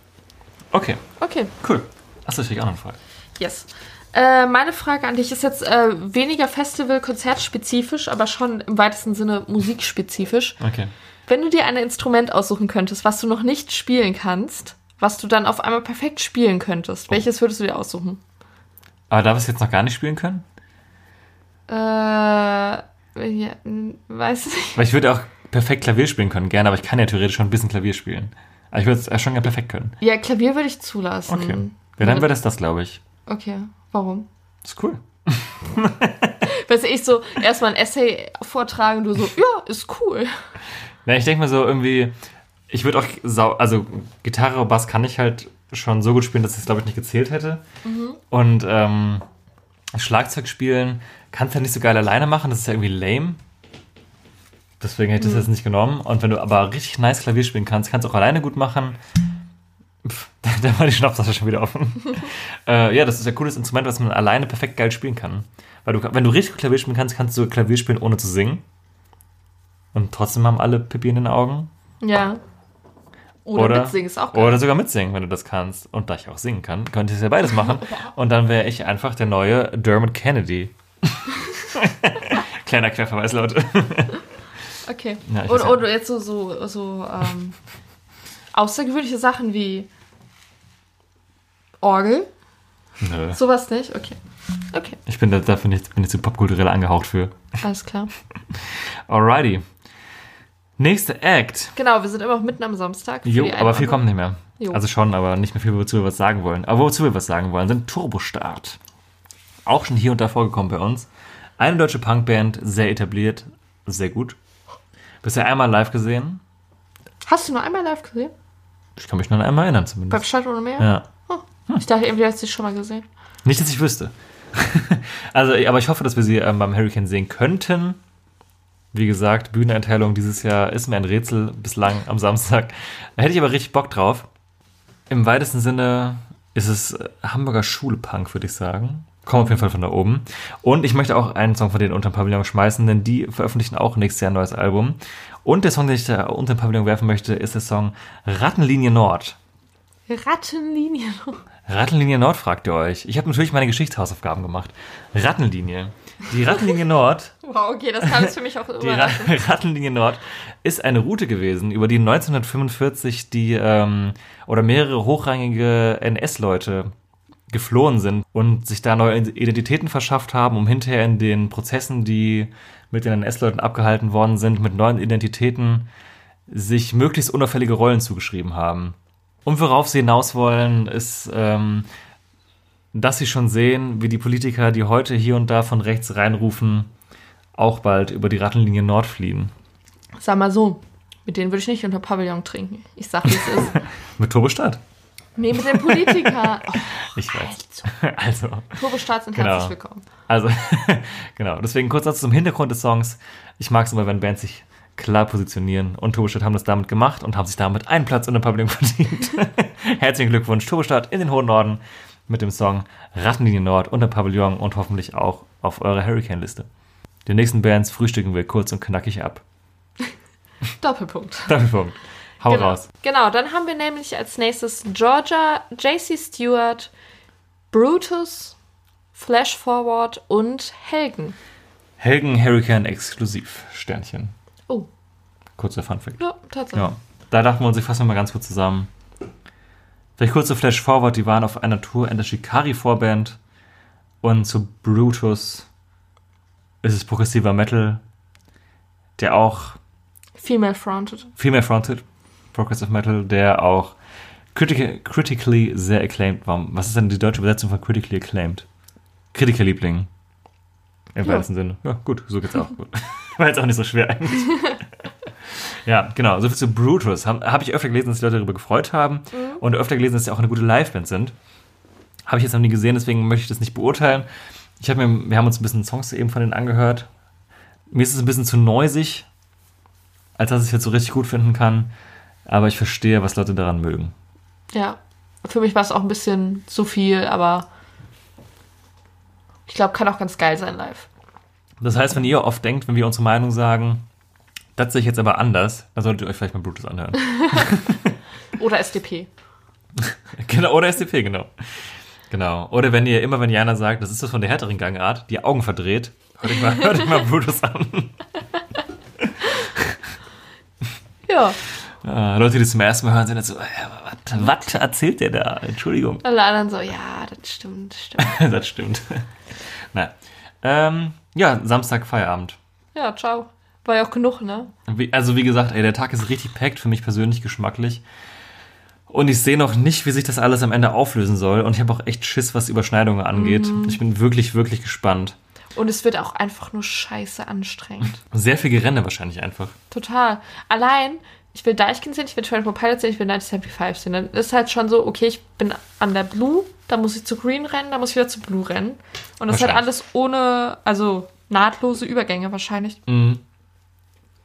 Okay, Okay, cool. Achso, ich krieg auch noch eine Frage. yes. Äh, meine Frage an dich ist jetzt äh, weniger Festival-Konzertspezifisch, aber schon im weitesten Sinne musikspezifisch. Okay. Wenn du dir ein Instrument aussuchen könntest, was du noch nicht spielen kannst, was du dann auf einmal perfekt spielen könntest, welches würdest du dir aussuchen? Aber darf ich es jetzt noch gar nicht spielen können? Äh, ja, weiß nicht. Weil ich würde auch perfekt Klavier spielen können, gerne, aber ich kann ja theoretisch schon ein bisschen Klavier spielen. Aber ich würde es schon gerne perfekt können. Ja, Klavier würde ich zulassen. Okay. Ja, dann wäre das das, glaube ich. Okay, warum? Ist cool. [laughs] Weißt du, ich so erstmal ein Essay vortragen, du so, ja, ist cool. Ja, ich denke mir so irgendwie, ich würde auch, sau also Gitarre, Bass kann ich halt schon so gut spielen, dass ich es, glaube ich, nicht gezählt hätte. Und ähm, Schlagzeug spielen kannst du ja nicht so geil alleine machen, das ist ja irgendwie lame. Deswegen hätte ich das jetzt nicht genommen. Und wenn du aber richtig nice Klavier spielen kannst, kannst du auch alleine gut machen. [laughs] Pff, da war die Schnapstasche schon wieder offen. [laughs] äh, ja, das ist ein cooles Instrument, was man alleine perfekt geil spielen kann. Weil du, wenn du richtig Klavier spielen kannst, kannst du Klavier spielen, ohne zu singen. Und trotzdem haben alle Pippi in den Augen. Ja. Oder, mitsingen ist auch geil. Oder sogar mitsingen, wenn du das kannst. Und da ich auch singen kann, könnte ich ja beides machen. [laughs] Und dann wäre ich einfach der neue Dermot Kennedy. Kleiner Querverweis, Leute. Okay. Ja, ja. und jetzt so, so, so ähm, außergewöhnliche Sachen wie Orgel. Nö. Sowas nicht? Okay. Okay, Ich bin da, dafür nicht, bin ich zu popkulturell angehaucht für. alles klar. Alrighty. Nächster Act. Genau, wir sind immer noch mitten am Samstag. Jo, aber viel kommt nicht mehr. Jo. Also schon, aber nicht mehr viel, wozu wir was sagen wollen. Aber wozu wir was sagen wollen, sind Turbostart. Auch schon hier und da vorgekommen bei uns. Eine deutsche Punkband, sehr etabliert, sehr gut. Bisher einmal live gesehen. Hast du nur einmal live gesehen? Ich kann mich nur an einmal erinnern Beim zumindest. Stadt ohne Meer? Ja. Ich dachte, irgendwie hast du dich schon mal gesehen. Nicht, dass ich wüsste. [laughs] also, aber ich hoffe, dass wir sie ähm, beim Hurricane sehen könnten. Wie gesagt, Bühneneinteilung dieses Jahr ist mir ein Rätsel bislang am Samstag. Da hätte ich aber richtig Bock drauf. Im weitesten Sinne ist es äh, Hamburger Schulpunk, würde ich sagen. Kommt auf jeden Fall von da oben. Und ich möchte auch einen Song von denen unter den Pavillon schmeißen, denn die veröffentlichen auch nächstes Jahr ein neues Album. Und der Song, den ich da unter den Pavillon werfen möchte, ist der Song Rattenlinie Nord. Rattenlinie. Rattenlinie Nord fragt ihr euch. Ich habe natürlich meine Geschichtshausaufgaben gemacht. Rattenlinie. Die Rattenlinie Nord, [laughs] Wow, okay, das kam jetzt für mich auch [laughs] die Ra. Rattenlinie Nord ist eine Route gewesen, über die 1945 die ähm, oder mehrere hochrangige NS-Leute geflohen sind und sich da neue Identitäten verschafft haben, um hinterher in den Prozessen, die mit den NS-Leuten abgehalten worden sind, mit neuen Identitäten sich möglichst unauffällige Rollen zugeschrieben haben. Und worauf sie hinaus wollen, ist, ähm, dass sie schon sehen, wie die Politiker, die heute hier und da von rechts reinrufen, auch bald über die Rattenlinie Nord fliehen. Sag mal so, mit denen würde ich nicht unter Pavillon trinken. Ich sag, wie es ist. [laughs] Mit Turbostadt. Nee, mit den Politikern. Oh, [laughs] Ich weiß. Also, Turbostarts sind Genau. herzlich willkommen. also, [laughs] genau. Deswegen kurz dazu zum Hintergrund des Songs. Ich mag es immer, wenn Bands sich klar positionieren. Und Turbostadt haben das damit gemacht und haben sich damit einen Platz in der Pavillon [laughs] verdient. Herzlichen Glückwunsch, Turbostadt in den hohen Norden mit dem Song Rattenlinie Nord unter Pavillon und hoffentlich auch auf eurer Hurricane-Liste. Die nächsten Bands frühstücken wir kurz und knackig ab. [laughs] Doppelpunkt. Doppelpunkt. Hau genau. raus. Genau, dann haben wir nämlich als nächstes Georgia, JC Stewart, Brutus, Flash Forward und Helgen. Helgen Hurricane exklusiv. Sternchen. Oh, Kurzer Funfact. ja, tatsächlich. Ja. Da dachten wir uns, ich fasse mal ganz kurz zusammen. Vielleicht kurz zu Flash Forward, die waren auf einer Tour in der Shikari Vorband und zu Brutus ist es progressiver Metal, der auch Female Fronted. Female Fronted Progressive Metal, der auch critic critically sehr acclaimed war. Was ist denn die deutsche Übersetzung von critically acclaimed? Kritikerliebling. Im Ja. weitesten Sinne. Ja, gut, so geht's auch. Gut. [laughs] War jetzt auch nicht so schwer eigentlich. [laughs] ja, genau. Soviel zu Brutus. Habe hab ich öfter gelesen, dass die Leute darüber gefreut haben. Und öfter gelesen, dass sie auch eine gute Liveband sind. Habe ich jetzt noch nie gesehen, deswegen möchte ich das nicht beurteilen. Ich hab mir, wir haben uns ein bisschen Songs eben von denen angehört. Mir ist es ein bisschen zu neusig, als dass ich es jetzt so richtig gut finden kann. Aber ich verstehe, was Leute daran mögen. Ja, für mich war es auch ein bisschen zu viel, aber ich glaube, kann auch ganz geil sein live. Das heißt, wenn ihr oft denkt, wenn wir unsere Meinung sagen, das sehe ich jetzt aber anders, dann solltet ihr euch vielleicht mal Brutus anhören. [laughs] Oder SDP. [laughs] genau, oder SDP, genau. Genau. Oder wenn ihr immer, wenn Jana sagt, das ist das von der härteren Gangart, die Augen verdreht, hört euch mal, hört euch mal Brutus an. [laughs] Ja, Äh, Leute, die das zum ersten Mal hören, sind jetzt so, was, erzählt der da? Entschuldigung. alle anderen so, ja, das stimmt, das stimmt. das stimmt. Nein. Ähm, ja, Samstag Feierabend. Ja, ciao. War ja auch genug, ne? Wie, also wie gesagt, ey, der Tag ist richtig packt, für mich persönlich geschmacklich. Und ich sehe noch nicht, wie sich das alles am Ende auflösen soll. Und ich habe auch echt Schiss, was Überschneidungen angeht. Ich bin wirklich, wirklich gespannt. Und es wird auch einfach nur scheiße anstrengend. Sehr viel Gerenne wahrscheinlich einfach. Total. Allein, ich will Deichkind sehen, ich will 24 Pilots sehen, ich will 1975 sehen. Dann ist halt schon so, okay, ich bin an der Blue, da muss ich zu Green rennen, da muss ich wieder zu Blue rennen. Und das ist halt alles ohne, also nahtlose Übergänge wahrscheinlich. Mhm.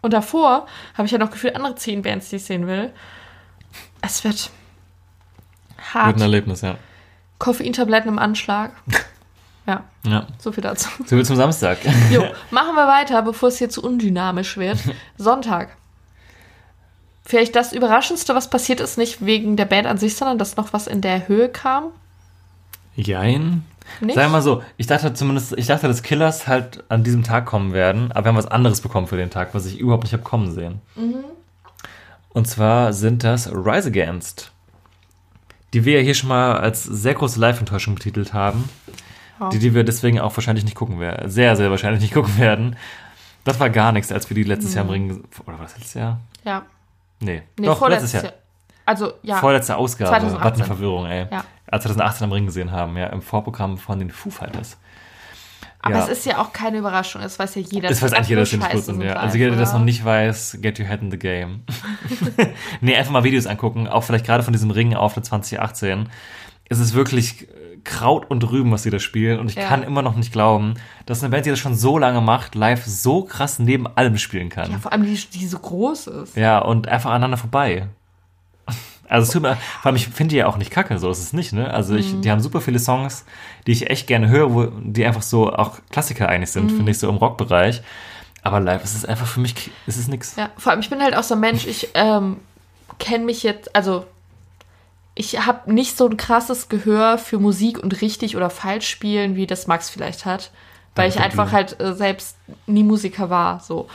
Und davor habe ich ja noch gefühlt andere zehn Bands, die ich sehen will. Es wird Wird hart. ein Erlebnis, ja. Koffeintabletten im Anschlag. [laughs] Ja, Ja. so viel dazu. So viel zum Samstag. Jo, machen wir weiter, bevor es hier zu undynamisch wird. [laughs] Sonntag. Vielleicht das Überraschendste, was passiert ist, nicht wegen der Band an sich, sondern dass noch was in der Höhe kam. Jein. Nicht? Wir mal so, ich dachte zumindest, ich dachte, dass Killers halt an diesem Tag kommen werden, aber wir haben was anderes bekommen für den Tag, was ich überhaupt nicht habe kommen sehen. Und zwar sind das Rise Against, die wir ja hier schon mal als sehr große Live-Enttäuschung betitelt haben, Ja. die, die wir deswegen auch wahrscheinlich nicht gucken werden, sehr, sehr wahrscheinlich nicht gucken werden. Das war gar nichts, als wir die letztes Jahr im Ring, oder war das letztes Jahr? Ja. Nee, Nee, doch, vorletztes letztes Jahr. Jahr. Also, ja. Vorletzte Ausgabe. 2018. Was eine Verwirrung, ey. Ja. Als wir 2018 am Ring gesehen haben, ja, im Vorprogramm von den Foo Fighters. Aber ja. es ist ja auch keine Überraschung. Es weiß ja jeder. Das weiß eigentlich jeder, dass die scheiße sind, ja. Also jeder, der das noch nicht weiß, get your head in the game. [laughs] nee, einfach mal Videos angucken, auch vielleicht gerade von diesem Ring auf der 2018. Es ist wirklich Kraut und Rüben, was sie da spielen. Und ich Ja. kann immer noch nicht glauben, dass eine Band, die das schon so lange macht, live so krass neben allem spielen kann. Ja, vor allem, die, die so groß ist. Ja, und einfach aneinander vorbei. Also es tut mir, vor allem ich finde die ja auch nicht kacke, so ist es nicht, ne? Also ich, die haben super viele Songs, die ich echt gerne höre, wo, die einfach so auch Klassiker eigentlich sind, finde ich, so im Rockbereich. Aber live ist es einfach für mich, ist es nix. Ja, vor allem, ich bin halt auch so ein Mensch, ich ähm, kenne mich jetzt, also ich habe nicht so ein krasses Gehör für Musik und richtig oder falsch spielen, wie das Max vielleicht hat. Weil ich einfach halt äh, selbst nie Musiker war. so.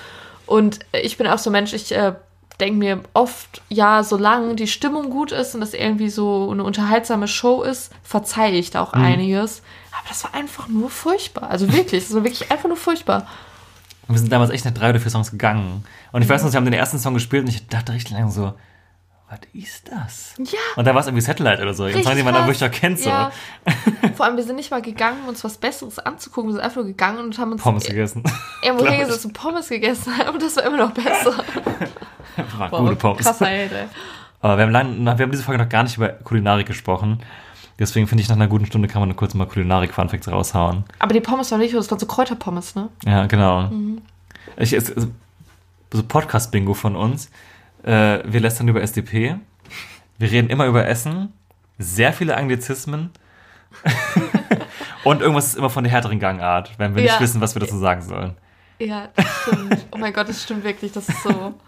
Und äh, ich bin auch so ein Mensch, ich äh, denke mir oft, ja, solange die Stimmung gut ist und das irgendwie so eine unterhaltsame Show ist, verzeihe ich da auch Mhm. einiges. Aber das war einfach nur furchtbar. Also wirklich, das war wirklich einfach nur furchtbar. Und wir sind damals echt nach drei oder vier Songs gegangen. Und ich weiß noch, wir haben den ersten Song gespielt und ich dachte richtig lange so, was ist das? Ja. Und da war es irgendwie Satellite oder so. Song, den man dann krass. wirklich auch kennt, so. Ja. Vor allem, wir sind nicht mal gegangen, um uns was Besseres anzugucken. Wir sind einfach nur gegangen und haben uns Pommes gegessen. [laughs] irgendwo [laughs] ich. hingesetzt und Pommes gegessen. [laughs] Aber das war immer noch besser. War gute Pommes. Krasser Hate, ey. Aber wir haben, lang, wir haben diese Folge noch gar nicht über Kulinarik gesprochen. Deswegen finde ich, nach einer guten Stunde kann man nur kurz mal Kulinarik-Funfacts raushauen. Aber die Pommes waren nicht so, das waren so Kräuterpommes, ne? Ja, genau. Ich, es, es- so Podcast-Bingo von uns. Äh, wir lästern über SDP. Wir reden immer über Essen. Sehr viele Anglizismen. [laughs] Und irgendwas ist immer von der härteren Gangart, wenn wir Ja. nicht wissen, was wir dazu sagen sollen. Ja, das stimmt. Oh mein Gott, das stimmt wirklich. Das ist so. [laughs]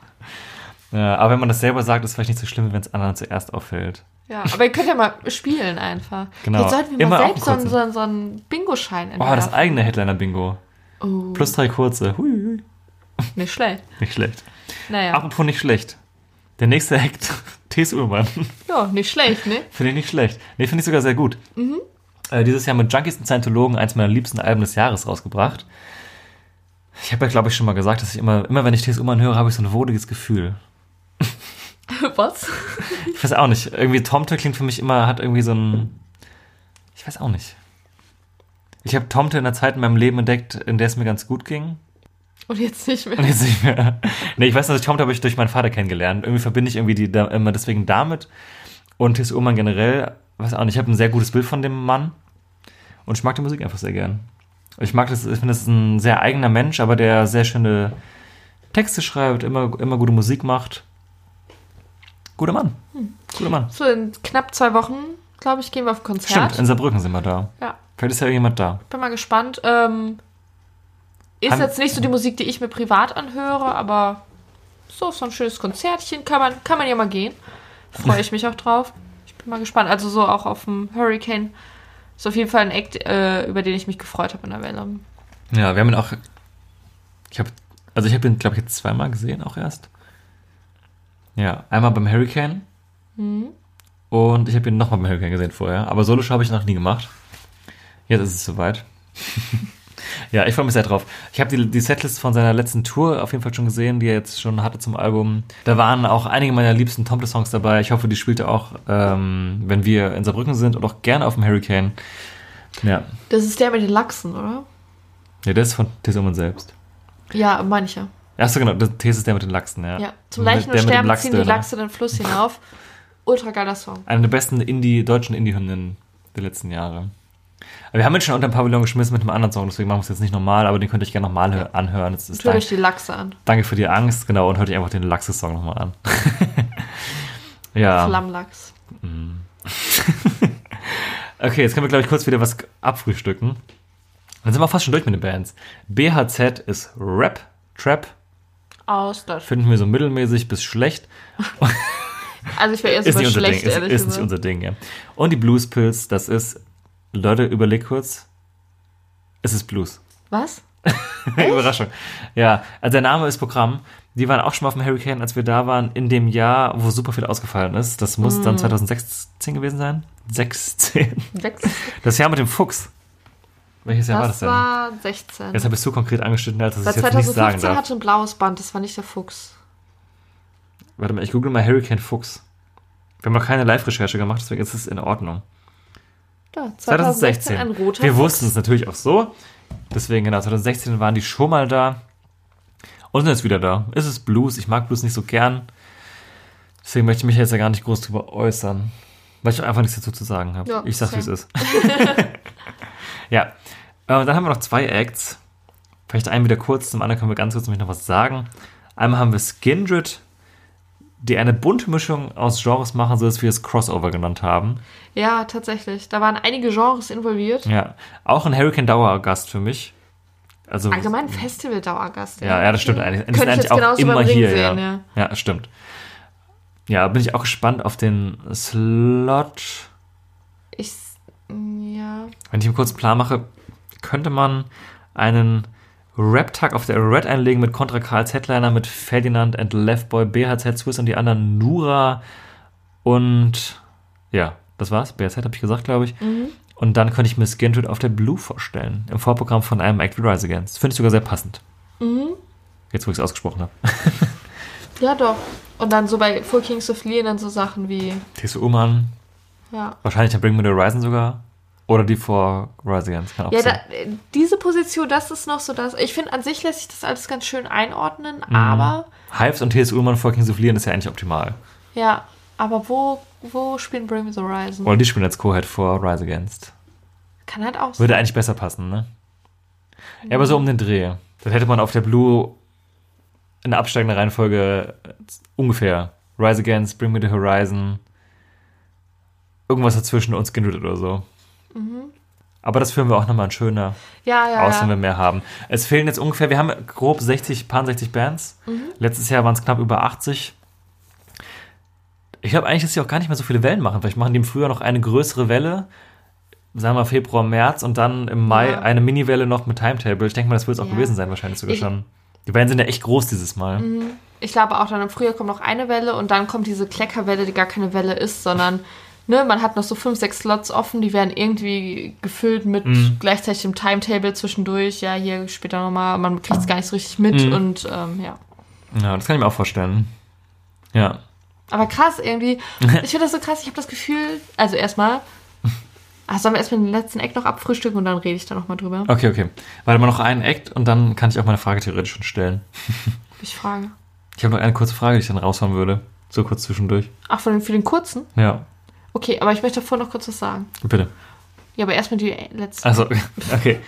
Ja, aber wenn man das selber sagt, ist es vielleicht nicht so schlimm, wenn es anderen zuerst auffällt. Ja, aber ihr könnt ja mal spielen einfach. Genau. Jetzt sollten wir Immer mal selbst so einen so einen, so einen Bingo-Schein Oh, das entwerfen. eigene Headliner-Bingo. Oh, Plus drei kurze. Hui. nicht schlecht. Nicht schlecht. Naja. Apropos nicht schlecht. Der nächste Act, [laughs] T.S. Ullmann. Ja, nicht schlecht, ne? Finde ich nicht schlecht. Nee, finde ich sogar sehr gut. Äh, dieses Jahr mit Junkies und Scientologen eins meiner liebsten Alben des Jahres rausgebracht. Ich habe ja, glaube ich, schon mal gesagt, dass ich immer, immer wenn ich T.S. Ullmann höre, habe ich so ein wohliges Gefühl. [laughs] Was? Ich weiß auch nicht. Irgendwie Tomte klingt für mich immer, hat irgendwie so ein. Ich weiß auch nicht. Ich habe Tomte in der Zeit in meinem Leben entdeckt, in der es mir ganz gut ging. Und jetzt nicht mehr. Und jetzt nicht mehr. Nee, ich weiß noch, Tomte habe ich durch meinen Vater kennengelernt. Irgendwie verbinde ich irgendwie die da, immer deswegen damit. Und T.S. Ullmann generell, weiß auch nicht, ich habe ein sehr gutes Bild von dem Mann. Und ich mag die Musik einfach sehr gern. Ich mag das, ich finde, das ist ein sehr eigener Mensch, aber der sehr schöne Texte schreibt, immer, immer gute Musik macht. Guter Mann. Guter Mann. So in knapp zwei Wochen, glaube ich, gehen wir auf ein Konzert. Stimmt, in Saarbrücken sind wir da. Ja, Vielleicht ist ja irgendjemand da. bin mal gespannt. Ähm, ist jetzt nicht so die Musik, die ich mir privat anhöre, aber so, so ein schönes Konzertchen kann man, kann man ja mal gehen. Freue ich mich auch drauf. Ich bin mal gespannt. Also so auch auf dem Hurricane. Ist auf jeden Fall ein Act, äh, über den ich mich gefreut habe in der Welle. Ja, wir haben ihn auch. Ich habe, also ich habe ihn, glaube ich, jetzt zweimal gesehen, auch erst. Ja, einmal beim Hurricane. Und ich habe ihn nochmal beim Hurricane gesehen vorher. Aber Solo-Show habe ich noch nie gemacht. Jetzt ist es soweit. [laughs] ja, ich freue mich sehr drauf. Ich habe die, die Setlist von seiner letzten Tour auf jeden Fall schon gesehen, die er jetzt schon hatte zum Album. Da waren auch einige meiner liebsten Tomte-Songs dabei. Ich hoffe, die spielt er auch, ähm, wenn wir in Saarbrücken sind und auch gerne auf dem Hurricane. Ja, Das ist der mit den Lachsen, oder? ja der ist von Tess Ullmann selbst. Ja, manche. Achso, genau, der Thes ist der mit den Lachsen, ja. Ja. Zum Leichen und Sterben ziehen die. Lachse den Fluss hinauf. Ultra geiler Song. Eine der besten Indie, deutschen Indie-Hymnen der letzten Jahre. Aber wir haben ihn schon unter den Pavillon geschmissen mit einem anderen Song, deswegen machen wir es jetzt nicht normal, aber den könnt ihr euch gerne nochmal hö- anhören. Das ist Hört euch die Lachse an. danke für die Angst, genau, und hört euch einfach den Lachse-Song nochmal an. [laughs] ja. Flammlachs. [laughs] Okay, jetzt können wir, glaube ich, kurz wieder was abfrühstücken. Dann sind wir fast schon durch mit den Bands. BHZ ist Rap, Trap, Aus Deutschland. Finden wir so mittelmäßig bis schlecht. [laughs] Also ich wäre erst Ist nicht unser Ding. schlecht, Ist, ehrlich ist nicht gesagt. unser Ding, ja. Und die Blues Pills, das ist, Leute, überleg kurz. Es ist Blues. Was? [laughs] Überraschung. Ja, also der Name ist Programm. Die waren auch schon mal auf dem Hurricane, als wir da waren, in dem Jahr, wo super viel ausgefallen ist. Das muss Mm. dann 2016 gewesen sein. 16. Sechs. Das Jahr mit dem Fuchs. Welches Jahr war das Das denn? war 16. Jetzt habe ich es so konkret angeschnitten, als dass ich jetzt nicht sagen 2015 darf. hatte ein blaues Band, das war nicht der Fuchs. Warte mal, ich google mal Hurricane Fuchs. Wir haben noch keine Live-Recherche gemacht, deswegen ist es in Ordnung. Ja, 2016. ein roter Wir Fuchs. wussten es natürlich auch so. Deswegen, genau, 2016 waren die schon mal da. Und sind jetzt wieder da. Es ist Blues. Ich mag Blues nicht so gern. Deswegen möchte ich mich jetzt ja gar nicht groß drüber äußern. Weil ich einfach nichts dazu zu sagen habe. Ja, ich sag's, wie es ist. [laughs] ja. Äh, Und dann haben wir noch zwei Acts. Vielleicht einen wieder kurz, zum anderen können wir ganz kurz nämlich noch was sagen. Einmal haben wir Skindred, die eine bunte Mischung aus Genres machen, so dass wir es Crossover genannt haben. Ja, tatsächlich. Da waren einige Genres involviert. Ja, auch ein Hurricane Dauergast für mich. Also Allgemein Festival-Dauergast. ja, ja, das stimmt eigentlich. Die Könnte sind ich eigentlich auch immer hier, sehen, ja. ja. ja. stimmt. Ja, bin ich auch gespannt auf den Slot. Ich, ja. Wenn ich mir kurz einen Plan mache, könnte man einen Rap-Tag auf der Red einlegen mit Contra Karls Headliner, mit Ferdinand and Leftboy, BHZ Swiss und die anderen Nura und ja, das war's. BHZ habe ich gesagt, glaube ich. Mhm. Und dann könnte ich mir Skindred auf der Blue vorstellen, im Vorprogramm von einem Act wie Rise Against. Finde ich sogar sehr passend. Mhm. Jetzt, wo ich es ausgesprochen habe. [laughs] Ja, doch. Und dann so bei Full Kings of Leon dann so Sachen wie, TSU Mann, ja. wahrscheinlich der Bring Me the Horizon sogar. Oder die vor Rise Against. Kann auch Ja, sein. da, äh, diese Position, das ist noch so das. Ich finde, an sich lässt sich das alles ganz schön einordnen, Mhm. aber, Hives und TSU Mann vor Kings of Leon ist ja eigentlich optimal. ja, aber wo, wo spielen Bring Me the Horizon? Oder die spielen als Co-Head vor Rise Against. Kann halt auch sein. Würde eigentlich besser passen, ne? Ja, aber so um den Dreh. Dann hätte man auf der Blue in der absteigenden Reihenfolge äh, ungefähr Rise Against, Bring Me the Horizon, irgendwas dazwischen und Skindred oder so. Aber das führen wir auch nochmal ein schöner Ja, ja, aus, wenn wir mehr haben. Es fehlen jetzt ungefähr, wir haben grob 60, paar 60 Bands. Letztes Jahr waren es knapp über 80. Ich glaube eigentlich, dass sie auch gar nicht mehr so viele Wellen machen. Vielleicht machen die im Frühjahr noch eine größere Welle, sagen wir Februar, März und dann im Mai Ja. eine Mini-Welle noch mit Timetable. Ich denke mal, das wird es auch gewesen sein, wahrscheinlich sogar Ich- schon. Die Wellen sind ja echt groß dieses Mal. Ich glaube auch, dann im Frühjahr kommt noch eine Welle und dann kommt diese Kleckerwelle, die gar keine Welle ist, sondern ne, man hat noch so fünf, sechs Slots offen, die werden irgendwie gefüllt mit Mhm. gleichzeitig dem Timetable zwischendurch. Ja, hier später nochmal, man kriegt es gar nicht so richtig mit Mhm. und ähm, ja. Ja, das kann ich mir auch vorstellen. Ja. Aber krass, irgendwie. Ich finde das so krass. Ich habe das Gefühl, also erstmal. [laughs] Ah, sollen wir erstmal den letzten Eck noch abfrühstücken und dann rede ich da nochmal drüber? Okay, okay. Warte mal noch einen Act und dann kann ich auch meine Frage theoretisch schon stellen. [laughs] Ich frage. Ich habe noch eine kurze Frage, die ich dann raushauen würde. So kurz zwischendurch. Ach, von den, für den kurzen? Ja, Okay, aber ich möchte davor noch kurz was sagen. bitte. Ja, aber erstmal die letzte. Also, [laughs] okay.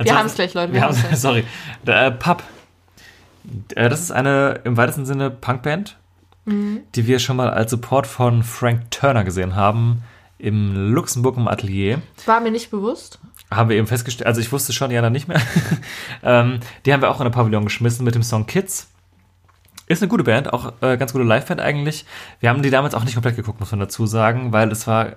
Wir haben's gleich, Leute, wir Wir haben gleich. [laughs] Sorry. Der, äh, Pub. Äh, das ist eine im weitesten Sinne Punkband, Mhm. die wir schon mal als Support von Frank Turner gesehen haben. Im Luxemburg im Atelier. War mir nicht bewusst. Haben wir eben festgestellt, also ich wusste schon, ja, dann nicht mehr. [laughs] ähm, die haben wir auch in der Pavillon geschmissen mit dem Song Kids. Ist eine gute Band, auch äh, ganz gute Liveband eigentlich. Wir haben die damals auch nicht komplett geguckt, muss man dazu sagen, weil es war,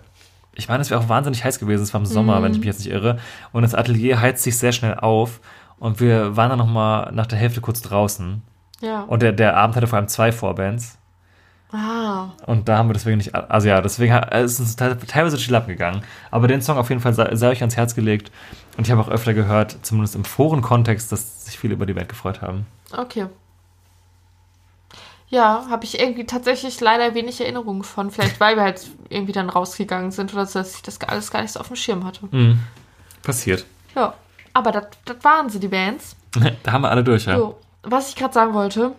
ich meine, es wäre auch wahnsinnig heiß gewesen. Es war im Sommer, wenn ich mich jetzt nicht irre. Und das Atelier heizt sich sehr schnell auf. Und wir waren dann noch mal nach der Hälfte kurz draußen. Ja. Und der, der Abend hatte vor allem zwei Vorbands. ah. Und da haben wir deswegen nicht, also ja, deswegen es ist uns te- teilweise Lappen gegangen. Aber den Song auf jeden Fall sei, sei euch ans Herz gelegt. Und ich habe auch öfter gehört, zumindest im Forenkontext, dass sich viele über die Band gefreut haben. Okay. Ja, habe ich irgendwie tatsächlich leider wenig Erinnerungen von. Vielleicht, weil wir halt irgendwie dann rausgegangen sind oder so, dass ich das alles gar nicht so auf dem Schirm hatte. Mhm. Passiert. Ja. Aber das waren sie, die Bands. [laughs] da haben wir alle durch, ja. So, was ich gerade sagen wollte,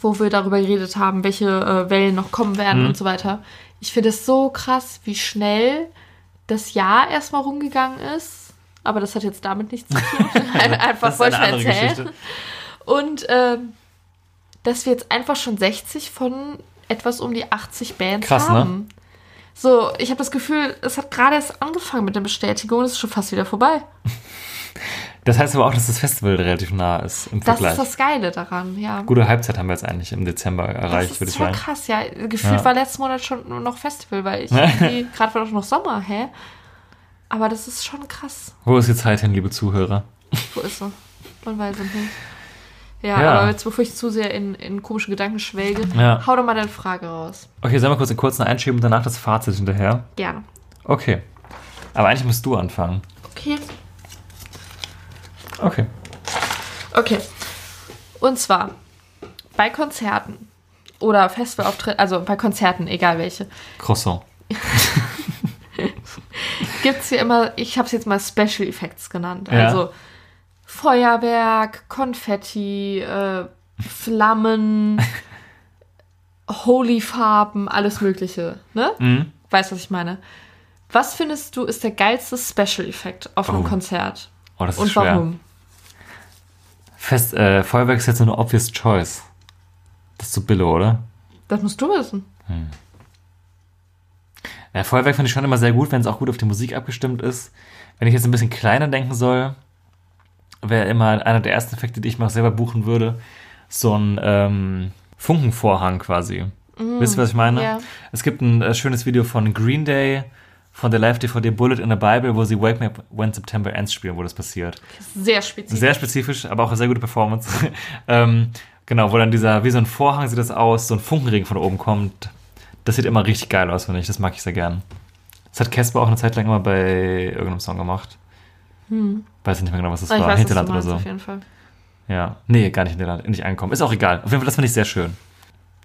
wo wir darüber geredet haben, welche äh, Wellen noch kommen werden Mhm. und so weiter. Ich finde es so krass, wie schnell das Jahr erstmal rumgegangen ist. Aber das hat jetzt damit nichts zu tun. [laughs] Ein- Einfach wollte eine ich erzählen. Geschichte. Und ähm, dass wir jetzt einfach schon 60 von etwas um die 80 Bands Krass, ne? haben. So, ich habe das Gefühl, es hat gerade erst angefangen mit der Bestätigung und es ist schon fast wieder vorbei. [laughs] Das heißt aber auch, dass das Festival relativ nah ist im Das Vergleich. ist das Geile daran, ja. Gute Halbzeit haben wir jetzt eigentlich im Dezember Das erreicht, ist würde ich sagen. krass, ja. Gefühlt Ja. war letzten Monat schon nur noch Festival, weil ich [laughs] gerade war doch noch Sommer, hä? Aber das ist schon krass. Wo ist die Zeit hin, liebe Zuhörer? Wo ist sie? Man weiß es nicht. Ja, Ja. aber jetzt, bevor ich zu sehr in, in komische Gedanken schwelge, Ja. hau doch mal deine Frage raus. Okay, sollen wir kurz einen kurzen einschieben und danach das Fazit hinterher? Gerne. Okay. Aber eigentlich musst du anfangen. Okay. Okay. Okay. Und zwar bei Konzerten oder Festivalauftritten, also bei Konzerten, egal welche, Croissant. [laughs] gibt es hier immer, ich habe es jetzt mal Special Effects genannt. Ja. Also Feuerwerk, Konfetti, äh, Flammen, Holy-Farben, alles Mögliche. Ne? Mhm. Weißt du, was ich meine? Was findest du ist der geilste Special Effekt auf einem Oh. Konzert? Oh, das ist Und schwer. warum? Fest, äh, Feuerwerk ist jetzt so eine obvious choice. Das ist so Billo, oder? Das musst du wissen. Ja, Feuerwerk finde ich schon immer sehr gut, wenn es auch gut auf die Musik abgestimmt ist. Wenn ich jetzt ein bisschen kleiner denken soll, wäre immer einer der ersten Effekte, die ich mal selber buchen würde, so ein ähm, Funkenvorhang quasi. Wisst ihr, was ich meine? ja. Es gibt ein äh, schönes Video von Green Day, von der Live-DVD Bullet in the Bible, wo sie Wake Me Up When September Ends spielen, wo das passiert. Sehr spezifisch. Sehr spezifisch, aber auch eine sehr gute Performance. [laughs] ähm, genau, wo dann dieser, wie so ein Vorhang sieht das aus, so ein Funkenregen von oben kommt. Das sieht immer richtig geil aus, finde ich. Das mag ich sehr gern. Das hat Casper auch eine Zeit lang immer bei irgendeinem Song gemacht. Weiß ich nicht mehr genau, was das Ah, ich war. weiß, Hinterland oder so. auf jeden Fall. Ja. Nee, gar nicht Hinterland, nicht ankommen. Ist auch egal. Auf jeden Fall, das finde ich sehr schön.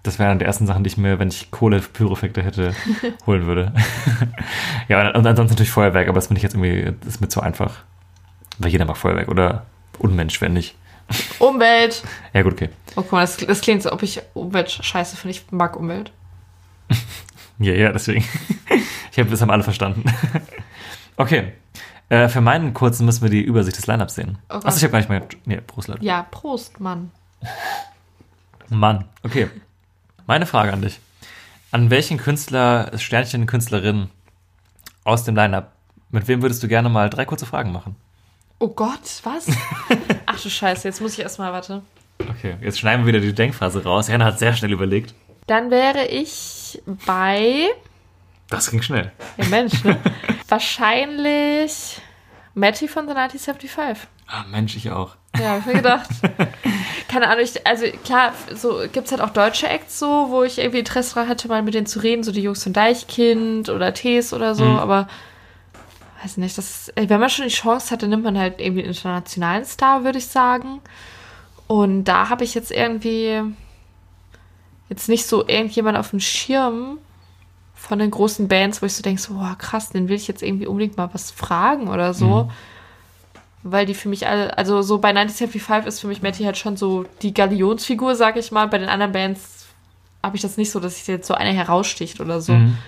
Das wäre eine der ersten Sachen, die ich mir, wenn ich Kohle-Pyrofekte hätte, [laughs] holen würde. [laughs] ja, und ansonsten natürlich Feuerwerk, aber das finde ich jetzt irgendwie, das ist mir zu einfach. Weil jeder mag Feuerwerk oder Unmensch, wenn nicht. [laughs] Umwelt. Ja, gut, okay. Oh, guck mal, das, das klingt so, ob ich Umwelt scheiße finde. Ich mag Umwelt. Ja, ja, deswegen. ich habe, das haben alle verstanden. okay. Äh, für meinen kurzen müssen wir die Übersicht des Lineups sehen. Oh. Achso, ich habe gar nicht mehr. Nee, Prost, Leute. Ja, Prost, Mann. Mann. Okay. Meine Frage an dich. An welchen Künstler, Sternchen, Künstlerin aus dem Lineup, mit wem würdest du gerne mal drei kurze Fragen machen? Oh Gott, was? [laughs] Ach du Scheiße, jetzt muss ich erstmal, warte. Okay, jetzt schneiden wir wieder die Denkphase raus. Jana hat sehr schnell überlegt. Dann wäre ich bei. Das ging schnell. Ja, Mensch, ne? [laughs] Wahrscheinlich Matty von The 1975. Ah, Mensch, ich auch. Ja, hab ich mir gedacht. [laughs] Keine Ahnung, ich, also klar, so gibt's halt auch deutsche Acts so, wo ich irgendwie Interesse dran hatte, mal mit denen zu reden, so die Jungs von Deichkind oder Tees oder so, Mhm. aber weiß nicht, das wenn man schon die Chance hat, dann nimmt man halt irgendwie einen internationalen Star, würde ich sagen. Und da habe ich jetzt irgendwie jetzt nicht so irgendjemand auf dem Schirm von den großen Bands, wo ich so denke, so, boah, krass, den will ich jetzt irgendwie unbedingt mal was fragen oder so. Mhm. Weil die für mich alle, also so bei 1975 ist für mich Matty halt schon so die Galionsfigur, sag ich mal. Bei den anderen Bands habe ich das nicht so, dass sich jetzt so eine heraussticht oder so. Mhm.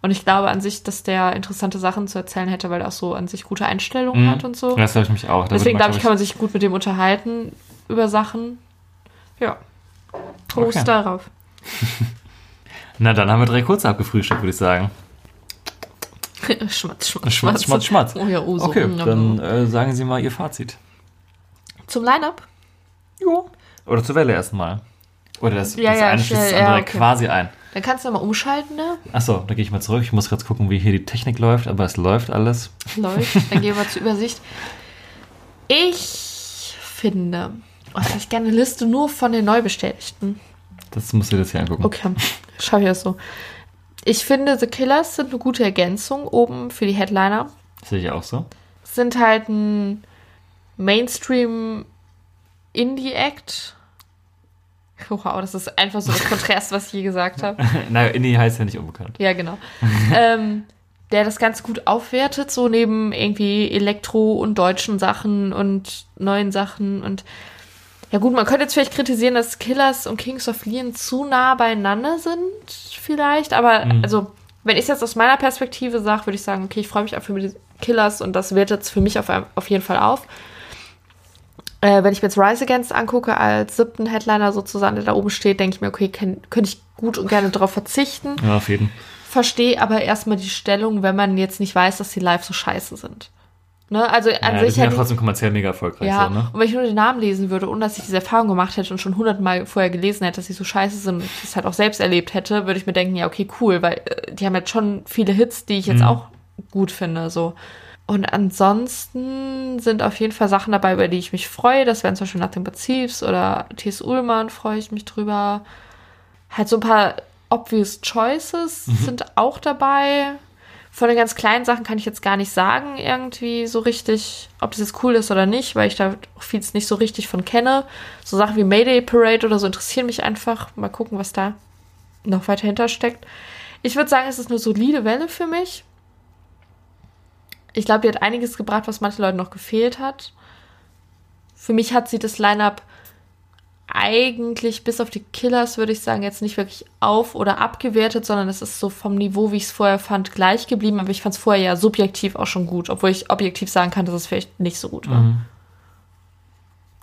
Und ich glaube an sich, dass der interessante Sachen zu erzählen hätte, weil er auch so an sich gute Einstellungen Mhm. hat und so. Das glaube ich mich auch. Da Deswegen glaube ich, kann man sich gut mit dem unterhalten über Sachen. Ja. Prost Okay. darauf. [laughs] Na, dann haben wir drei kurze abgefrühstückt, würde ich sagen. [laughs] schmatz, schmatz, Schmatz, schmatz, schmatz. Oh ja, oh so. Okay, dann äh, sagen Sie mal Ihr Fazit. Zum Line-Up? Ja. Oder zur Welle erstmal. Oder das, Ja, das ja, eine schließt das ja, andere okay. quasi ein. Dann kannst du mal umschalten, ne? Achso, da gehe ich mal zurück. Ich muss gerade gucken, wie hier die Technik läuft, aber es läuft alles. Läuft. Dann gehen wir [laughs] zur Übersicht. Ich finde, oh, ich gerne eine Liste nur von den Neubestätigten. Das musst du dir jetzt hier angucken. Okay, schaffe ich das so. Ich finde, The Killers sind eine gute Ergänzung oben für die Headliner. Sehe ich auch so. Sind halt ein Mainstream Indie-Act. Wow, das ist einfach so das [laughs] Kontrast, was ich je gesagt habe. [laughs] naja, Indie heißt ja nicht unbekannt. Ja, genau. [laughs] ähm, der das ganz gut aufwertet, so neben irgendwie Elektro und deutschen Sachen und neuen Sachen und ja gut, man könnte jetzt vielleicht kritisieren, dass Killers und Kings of Leon zu nah beieinander sind, vielleicht, aber Mhm. also, wenn ich es jetzt aus meiner Perspektive sage, würde ich sagen, okay, ich freue mich einfach mit den Killers und das wertet es für mich auf, auf jeden Fall auf. Äh, wenn ich mir jetzt Rise Against angucke, als siebten Headliner sozusagen, der da oben steht, denke ich mir, okay, kann, könnte ich gut und gerne darauf verzichten Ja, auf jeden. verstehe aber erstmal die Stellung, wenn man jetzt nicht weiß, dass die live so scheiße sind. Ne? Also an Ja, die sich sind ja trotzdem kommerziell mega erfolgreich. ja, So, ne? und wenn ich nur den Namen lesen würde, ohne dass ich diese Erfahrung gemacht hätte und schon hundertmal vorher gelesen hätte, dass sie so scheiße sind und ich das halt auch selbst erlebt hätte, würde ich mir denken, ja, okay, cool, weil äh, die haben jetzt schon viele Hits, die ich jetzt Mhm. auch gut finde, so. Und ansonsten sind auf jeden Fall Sachen dabei, über die ich mich freue. Das wären zum Beispiel Nothing But Thieves oder T.S. Ullmann, freue ich mich drüber. Halt so ein paar obvious choices Mhm. sind auch dabei. Von den ganz kleinen Sachen kann ich jetzt gar nicht sagen, irgendwie so richtig, ob das jetzt cool ist oder nicht, weil ich da auch vieles nicht so richtig von kenne. So Sachen wie Mayday Parade oder so interessieren mich einfach. Mal gucken, was da noch weiter hintersteckt. Ich würde sagen, es ist eine solide Welle für mich. Ich glaube, die hat einiges gebracht, was manchen Leuten noch gefehlt hat. Für mich hat sie das Line-up eigentlich bis auf die Killers, würde ich sagen, jetzt nicht wirklich auf- oder abgewertet, sondern es ist so vom Niveau, wie ich es vorher fand, gleich geblieben. Aber ich fand es vorher ja subjektiv auch schon gut, obwohl ich objektiv sagen kann, dass es vielleicht nicht so gut war. Mhm.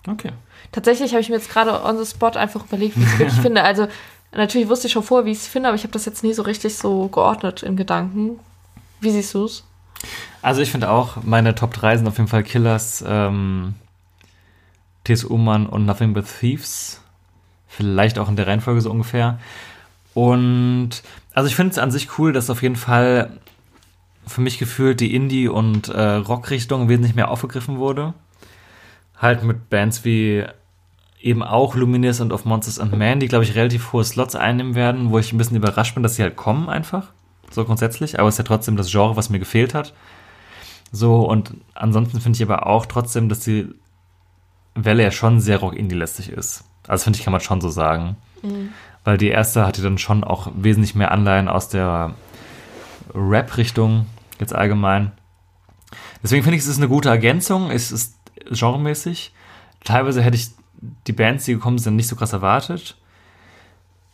Okay. Tatsächlich habe ich mir jetzt gerade on the spot einfach überlegt, wie ich es wirklich [laughs] finde. Also natürlich wusste ich schon vorher, wie ich es finde, aber ich habe das jetzt nie so richtig so geordnet in Gedanken. Wie siehst du es? Also ich finde auch, meine Top 3 sind auf jeden Fall Killers, ähm, T.S. Ullmann und Nothing But Thieves. Vielleicht auch in der Reihenfolge so ungefähr. Und also ich finde es an sich cool, dass auf jeden Fall für mich gefühlt die Indie- und äh, Rock-Richtung wesentlich mehr aufgegriffen wurde. Halt mit Bands wie eben auch Luminous und Of Monsters and Man, die, glaube ich, relativ hohe Slots einnehmen werden, wo ich ein bisschen überrascht bin, dass sie halt kommen einfach. So grundsätzlich. Aber es ist ja trotzdem das Genre, was mir gefehlt hat. So, und ansonsten finde ich aber auch trotzdem, dass die Welle ja schon sehr Rock-Indie-lästig ist. Also finde ich, kann man schon so sagen. Weil die erste hatte dann schon auch wesentlich mehr Anleihen aus der Rap-Richtung, jetzt allgemein. Deswegen finde ich, es ist eine gute Ergänzung. Es ist genremäßig. Teilweise hätte ich die Bands, die gekommen sind, nicht so krass erwartet.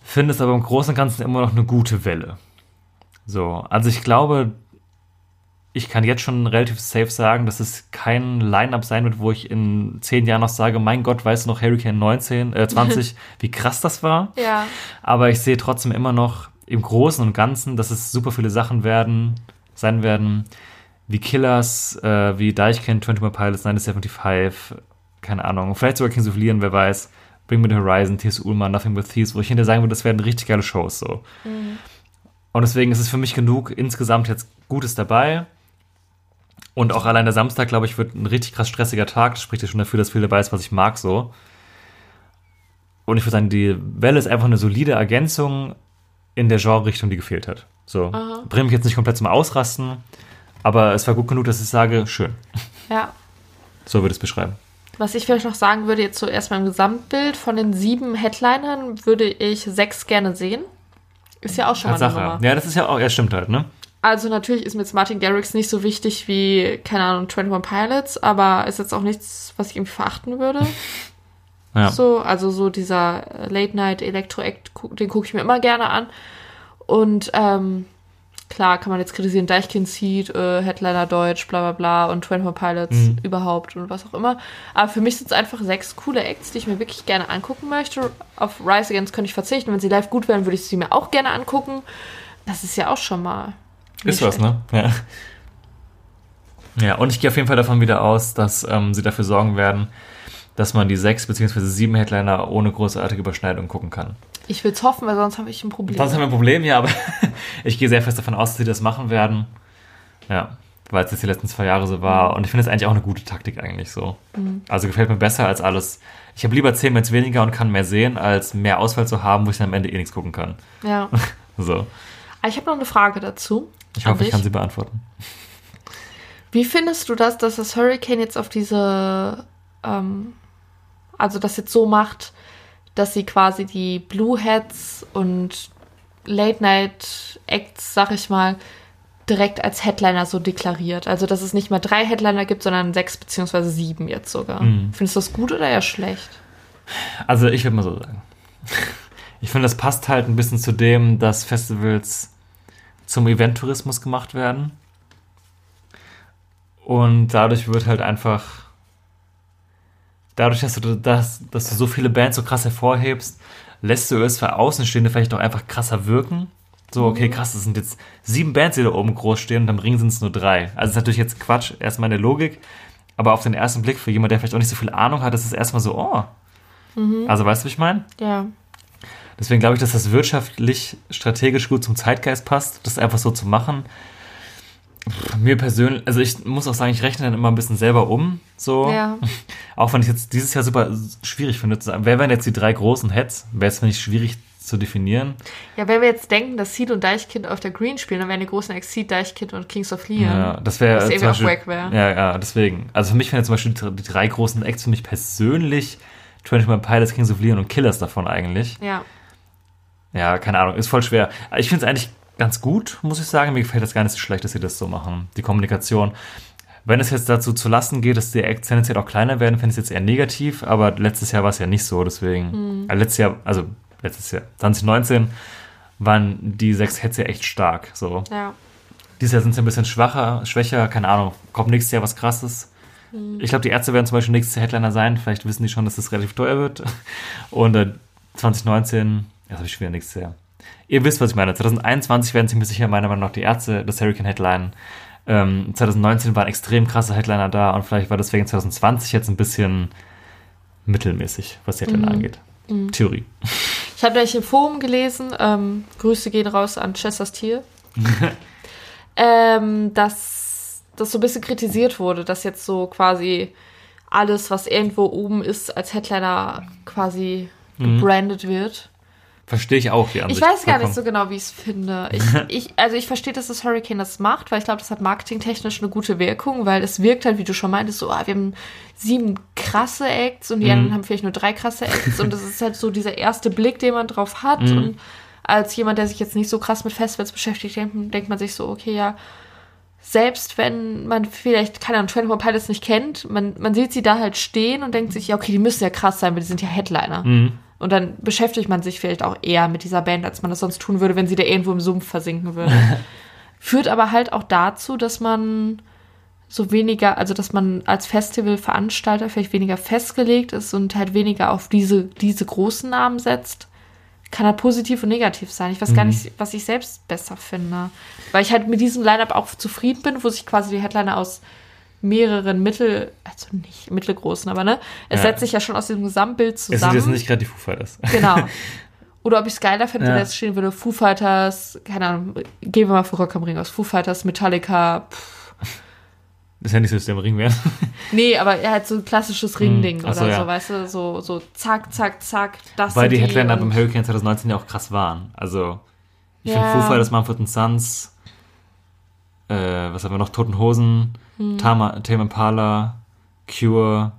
Finde es aber im Großen und Ganzen immer noch eine gute Welle. So, also ich glaube, ich kann jetzt schon relativ safe sagen, dass es kein Line-Up sein wird, wo ich in zehn Jahren noch sage, mein Gott, weißt du noch Hurricane 19, äh, 20, [laughs] wie krass das war. Ja. Aber ich sehe trotzdem immer noch im Großen und Ganzen, dass es super viele Sachen werden, sein werden, wie Killers, äh, wie Deichkind, 21 Pilots, 975, keine Ahnung, vielleicht sogar Kings of Leon, wer weiß, Bring Me the Horizon, T.S. Ullmann, Nothing But Thieves, wo ich hinterher sagen würde, das werden richtig geile Shows so. Und deswegen ist es für mich genug, insgesamt jetzt Gutes dabei. Und auch allein der Samstag, glaube ich, wird ein richtig krass stressiger Tag. Das spricht ja schon dafür, dass viel dabei ist, was ich mag so. Und ich würde sagen, die Welle ist einfach eine solide Ergänzung in der Genre-Richtung, die gefehlt hat. So. Bringt mich jetzt nicht komplett zum Ausrasten, aber es war gut genug, dass ich sage, schön. Ja. So würde ich es beschreiben. Was ich vielleicht noch sagen würde, jetzt so erstmal im Gesamtbild, von den sieben Headlinern würde ich sechs gerne sehen. Ist ja auch schon mal eine. Nummer. Ja, das ist ja auch, ja, stimmt halt, ne? Also natürlich ist mir jetzt Martin Garrix nicht so wichtig wie, keine Ahnung, 21 Pilots, aber ist jetzt auch nichts, was ich irgendwie verachten würde. [laughs] Ja. So, also so dieser Late Night Electro Act, den gucke ich mir immer gerne an. Und ähm, klar kann man jetzt kritisieren, Deichkind Seed, äh, Headliner Deutsch, bla bla bla und 21 Pilots Mhm. überhaupt und was auch immer. Aber für mich sind es einfach sechs coole Acts, die ich mir wirklich gerne angucken möchte. Auf Rise Against könnte ich verzichten. Wenn sie live gut wären, würde ich sie mir auch gerne angucken. Das ist ja auch schon mal. Ist was, ne? Ja. Ja, und ich gehe auf jeden Fall davon wieder aus, dass ähm, sie dafür sorgen werden, dass man die sechs bzw. sieben Headliner ohne großartige Überschneidung gucken kann. Ich will es hoffen, weil sonst habe ich ein Problem. Sonst haben wir ein Problem, ja, aber [laughs] ich gehe sehr fest davon aus, dass sie das machen werden. Ja, weil es jetzt die letzten zwei Jahre so war. Und ich finde es eigentlich auch eine gute Taktik eigentlich so. Also gefällt mir besser als alles. Ich habe lieber zehn Bands weniger und kann mehr sehen, als mehr Auswahl zu haben, wo ich dann am Ende eh nichts gucken kann. Ja. [laughs] So. Aber ich habe noch eine Frage dazu. Ich hoffe, ich kann sie beantworten. Wie findest du das, dass das Hurricane jetzt auf diese, ähm, also das jetzt so macht, dass sie quasi die Blue Hats und Late Night Acts, sag ich mal, direkt als Headliner so deklariert? Also dass es nicht mehr drei Headliner gibt, sondern sechs beziehungsweise sieben jetzt sogar. Mhm. Findest du das gut oder eher schlecht? Also ich würde mal so sagen. Ich finde, das passt halt ein bisschen zu dem, dass Festivals zum Eventtourismus gemacht werden. Und dadurch wird halt einfach, dadurch, dass du, dass, dass du so viele Bands so krass hervorhebst, lässt du es für Außenstehende vielleicht auch einfach krasser wirken. So, okay, krass, das sind jetzt sieben Bands, die da oben groß stehen und am Ring sind es nur drei. Also das ist natürlich jetzt Quatsch, erstmal in der Logik, aber auf den ersten Blick für jemand, der vielleicht auch nicht so viel Ahnung hat, ist es erstmal so, oh. Also weißt du, wie ich meine? Ja. Deswegen glaube ich, dass das wirtschaftlich, strategisch gut zum Zeitgeist passt, das einfach so zu machen. Mir persönlich, also ich muss auch sagen, ich rechne dann immer ein bisschen selber um. So. Ja. [laughs] Auch wenn ich jetzt dieses Jahr super schwierig finde zu sagen, wer wären jetzt die drei großen Heads? Wäre es, finde ich, schwierig zu definieren. Ja, wenn wir jetzt denken, dass Seed und Deichkind auf der Green spielen, dann wären die großen Exceed, Deichkind und Kings of Leon. Ja, das wäre irgendwie auch wack wär. Ja, ja, deswegen. Also für mich wären zum Beispiel die, die drei großen Acts für mich persönlich 21 Pilots, Kings of Leon und Killers davon eigentlich. Ja. Ja, keine Ahnung, ist voll schwer. Ich finde es eigentlich ganz gut, muss ich sagen. Mir gefällt das gar nicht so schlecht, dass sie das so machen, die Kommunikation. Wenn es jetzt dazu zu lassen geht, dass die Acts tendenziell auch kleiner werden, finde ich es jetzt eher negativ, aber letztes Jahr war es ja nicht so, deswegen. Also letztes Jahr, also letztes Jahr, 2019, waren die sechs Heads ja echt stark. So. Ja. Dieses Jahr sind sie ein bisschen schwacher, schwächer, keine Ahnung. Kommt nächstes Jahr was krasses. Ich glaube, die Ärzte werden zum Beispiel nächstes Jahr Headliner sein. Vielleicht wissen die schon, dass das relativ teuer wird. Und äh, 2019, das habe ich schon wieder nächstes Jahr. Ihr wisst, was ich meine. 2021 werden ziemlich sicher meiner Meinung nach die Ärzte das Hurricane Headline. Ähm, 2019 waren extrem krasse Headliner da und vielleicht war deswegen 2020 jetzt ein bisschen mittelmäßig, was die Headliner angeht. Theorie. Ich habe gleich im Forum gelesen, ähm, Grüße gehen raus an Chesters Tier, [laughs] ähm, dass das so ein bisschen kritisiert wurde, dass jetzt so quasi alles, was irgendwo oben ist, als Headliner quasi gebrandet wird. Verstehe ich auch die Ich Ansicht. weiß gar nicht so genau, wie ich es finde. Ich, [laughs] ich, also ich verstehe, dass das Hurricane das macht, weil ich glaube, das hat marketingtechnisch eine gute Wirkung, weil es wirkt halt, wie du schon meintest, so, ah, wir haben sieben krasse Acts und die Mhm. anderen haben vielleicht nur drei krasse Acts und das ist halt so dieser erste Blick, den man drauf hat Mhm. und als jemand, der sich jetzt nicht so krass mit Festivals beschäftigt, denkt, denkt man sich so, okay, ja, selbst wenn man vielleicht, keine Ahnung, 21 Pilots nicht kennt, man, man sieht sie da halt stehen und denkt sich, ja, okay, die müssen ja krass sein, weil die sind ja Headliner. Mhm. Und dann beschäftigt man sich vielleicht auch eher mit dieser Band, als man das sonst tun würde, wenn sie da irgendwo im Sumpf versinken würde. [laughs] Führt aber halt auch dazu, dass man so weniger, also dass man als Festivalveranstalter vielleicht weniger festgelegt ist und halt weniger auf diese, diese großen Namen setzt. Kann halt positiv und negativ sein. Ich weiß gar nicht, was ich selbst besser finde. Weil ich halt mit diesem Line-Up auch zufrieden bin, wo sich quasi die Headliner aus mehreren mittel, also nicht mittelgroßen, aber ne, es Ja. setzt sich ja schon aus diesem Gesamtbild Es zusammen. sind jetzt nicht gerade die Foo Fighters. Genau. [laughs] Oder ob ich es geiler finde, wenn Ja. da jetzt stehen würde, Foo Fighters, keine Ahnung, gehen wir mal für Rock am Ring aus, Foo Fighters, Metallica, pff. Das ist ja nicht so, dass die am Ring wären. [laughs] nee, aber er hat so ein klassisches Ringding ach so, oder ja. so, weißt du, so, so zack, zack, zack, das Weil sind die Headliner beim Hurricane 2019 ja auch krass waren. Also, ich Ja. finde Foo Fighters, Mumford Sons, äh, was haben wir noch? Toten Hosen, Hm. Tama, Tame Impala, Cure.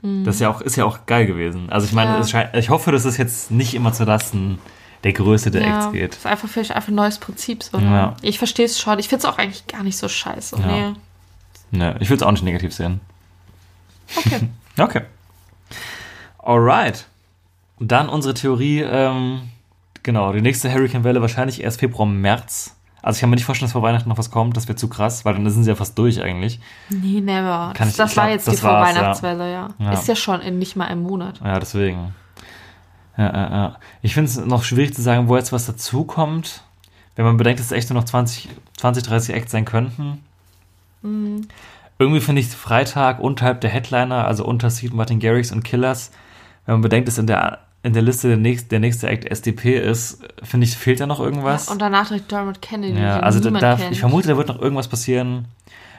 Das ist ja, auch, ist ja auch geil gewesen. Also ich meine, Ja. es scheint, ich hoffe, dass es jetzt nicht immer zu Lasten der Größe der Acts ja, geht. ist einfach vielleicht einfach ein neues Prinzip so. Ne? Ja. Ich verstehe es schon. Ich finde es auch eigentlich gar nicht so scheiße. Ja. Nee. Ne, ich will es auch nicht negativ sehen. Okay. [laughs] Okay. Alright. Dann unsere Theorie, ähm, genau, die nächste Hurricane-Welle wahrscheinlich erst Februar, März. Also ich kann mir nicht vorstellen, dass vor Weihnachten noch was kommt, das wäre zu krass, weil dann sind sie ja fast durch eigentlich. Nee, never. Kann Das, ich- das ich war glaub, jetzt das die. Vorweihnachtswelle, ja. Ja. Ist ja schon in nicht mal einem Monat. Ja, deswegen. Ja, ja, ja. Ich finde es noch schwierig zu sagen, wo jetzt was dazukommt. Wenn man bedenkt, dass es echt nur noch 20, 20 30 Acts sein könnten. Irgendwie finde ich Freitag unterhalb der Headliner, also unter Seed, Martin Garrix und Killers, wenn man bedenkt, dass in der, in der Liste der nächste, der nächste Act SDP ist, finde ich, fehlt da noch irgendwas. Und danach direkt Dermot Kennedy, Ja, also da, da, ich vermute, da wird noch irgendwas passieren.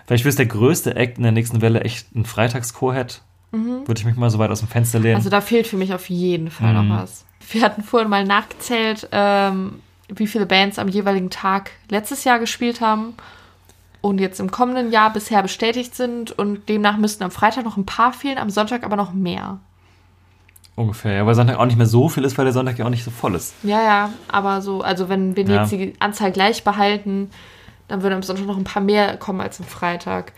Vielleicht wird der größte Act in der nächsten Welle echt ein Freitags-Co-Head. Würde ich mich mal so weit aus dem Fenster lehnen. Mhm. Also da fehlt für mich auf jeden Fall Mhm. noch was. Wir hatten vorhin mal nachgezählt, ähm, wie viele Bands am jeweiligen Tag letztes Jahr gespielt haben und jetzt im kommenden Jahr bisher bestätigt sind und demnach müssten am Freitag noch ein paar fehlen, am Sonntag aber noch mehr. Ungefähr, ja, weil Sonntag auch nicht mehr so viel ist, weil der Sonntag ja auch nicht so voll ist. Ja, ja, aber so, also wenn wir Ja. jetzt die Anzahl gleich behalten, dann würde am Sonntag noch ein paar mehr kommen als am Freitag.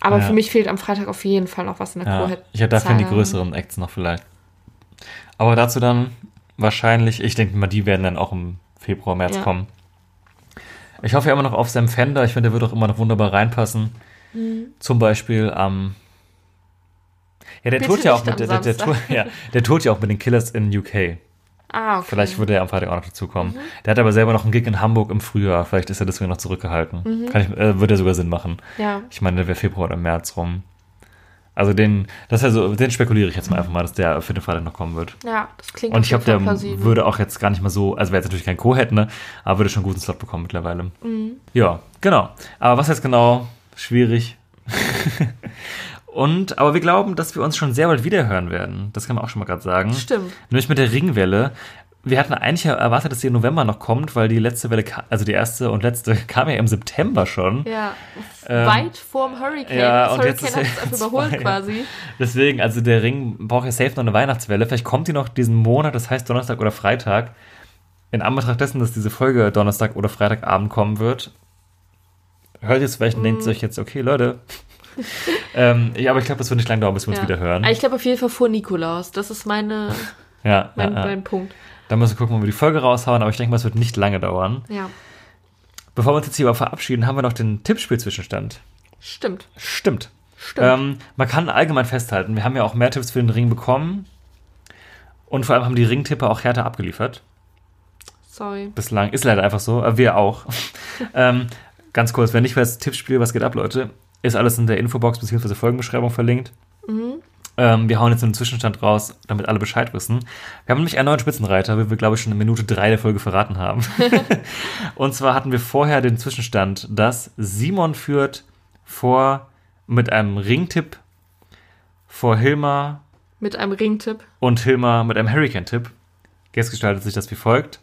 Aber Ja. für mich fehlt am Freitag auf jeden Fall noch was in der Ja, Co-Head. ich hätte dafür die größeren Acts noch vielleicht. Aber dazu dann wahrscheinlich, ich denke mal, die werden dann auch im Februar, März Ja. kommen. Ich hoffe ja immer noch auf Sam Fender. Ich finde, der wird auch immer noch wunderbar reinpassen. Mhm. Zum Beispiel am. Ja, der Bitte tut ja auch mit der, der, der, Samstag. Tour- ja, der tut ja auch mit den Killers in UK. Ah, okay. Vielleicht würde er am Freitag auch noch dazukommen. Der hat aber selber noch einen Gig in Hamburg im Frühjahr. Vielleicht ist er deswegen noch zurückgehalten. Kann ich, äh, würde ja sogar Sinn machen. Ja. Ich meine, der wäre Februar oder März rum. Also den, das also, den spekuliere ich jetzt mal einfach mal, dass der für den Freitag noch kommen wird. Ja, das klingt Und ich glaube, der plausibel. würde auch jetzt gar nicht mal so, also wäre jetzt natürlich kein Co-Head, ne? Aber würde schon einen guten Slot bekommen mittlerweile. Ja, genau. Aber was jetzt genau? Schwierig. [laughs] Und, aber wir glauben, dass wir uns schon sehr bald wiederhören werden. Das kann man auch schon mal gerade sagen. Stimmt. Nämlich mit der Ringwelle. Wir hatten eigentlich erwartet, dass sie im November noch kommt, weil die letzte Welle, also die erste und letzte, [laughs] kam ja im September schon. Ja, Ähm, weit vorm Hurricane. ja, das und jetzt Hurricane ist hat es einfach jetzt überholt vorbei. quasi. Deswegen, also der Ring braucht ja safe noch eine Weihnachtswelle. Vielleicht kommt die noch diesen Monat, das heißt Donnerstag oder Freitag. In Anbetracht dessen, dass diese Folge Donnerstag oder Freitagabend kommen wird, hört ihr es vielleicht und denkt euch jetzt, okay, Leute. [laughs] ähm, ja, aber ich glaube, das wird nicht lange dauern, bis wir uns Ja. wieder hören. Aber Ich glaube auf jeden Fall vor Nikolaus. Das ist meine, [laughs] Ja, mein, ja, mein Punkt. Da müssen wir gucken, ob wir die Folge raushauen, aber ich denke mal, es wird nicht lange dauern. Ja, Bevor wir uns jetzt hier aber verabschieden, haben wir noch den Tippspiel-Zwischenstand. stimmt. Stimmt. Stimmt. Ähm, man kann allgemein festhalten, wir haben ja auch mehr Tipps für den Ring bekommen. Und vor allem haben die Ringtipper auch härter abgeliefert. Sorry. Bislang. Ist leider einfach so. Äh, wir auch. [laughs] ähm, ganz kurz, wenn nicht weiß, Tippspiel, was geht ab, Leute? Ist alles in der Infobox bzw. Folgenbeschreibung verlinkt. Ähm, wir hauen jetzt einen Zwischenstand raus, damit alle Bescheid wissen. Wir haben nämlich einen neuen Spitzenreiter, wie wir, glaube ich, schon in Minute drei der Folge verraten haben. [laughs] Und zwar hatten wir vorher den Zwischenstand, dass Simon führt vor mit einem Ringtipp vor Hilmar Mit einem Ringtipp. und Hilmar mit einem Hurricane-Tipp. Jetzt gestaltet sich das wie folgt.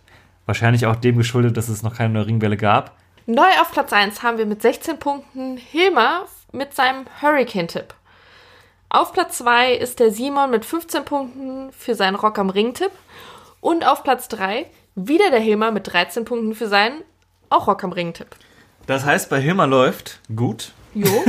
Wahrscheinlich auch dem geschuldet, dass es noch keine neue Ringwelle gab. Neu auf Platz 1 haben wir mit 16 Punkten Hilmar mit seinem Hurricane-Tipp. Auf Platz 2 ist der Simon mit 15 Punkten für seinen Rock am Ring-Tipp. Und auf Platz 3 wieder der Hilmar mit 13 Punkten für seinen auch Rock am Ring-Tipp. Das heißt, bei Hilmar läuft gut. Jo. [laughs]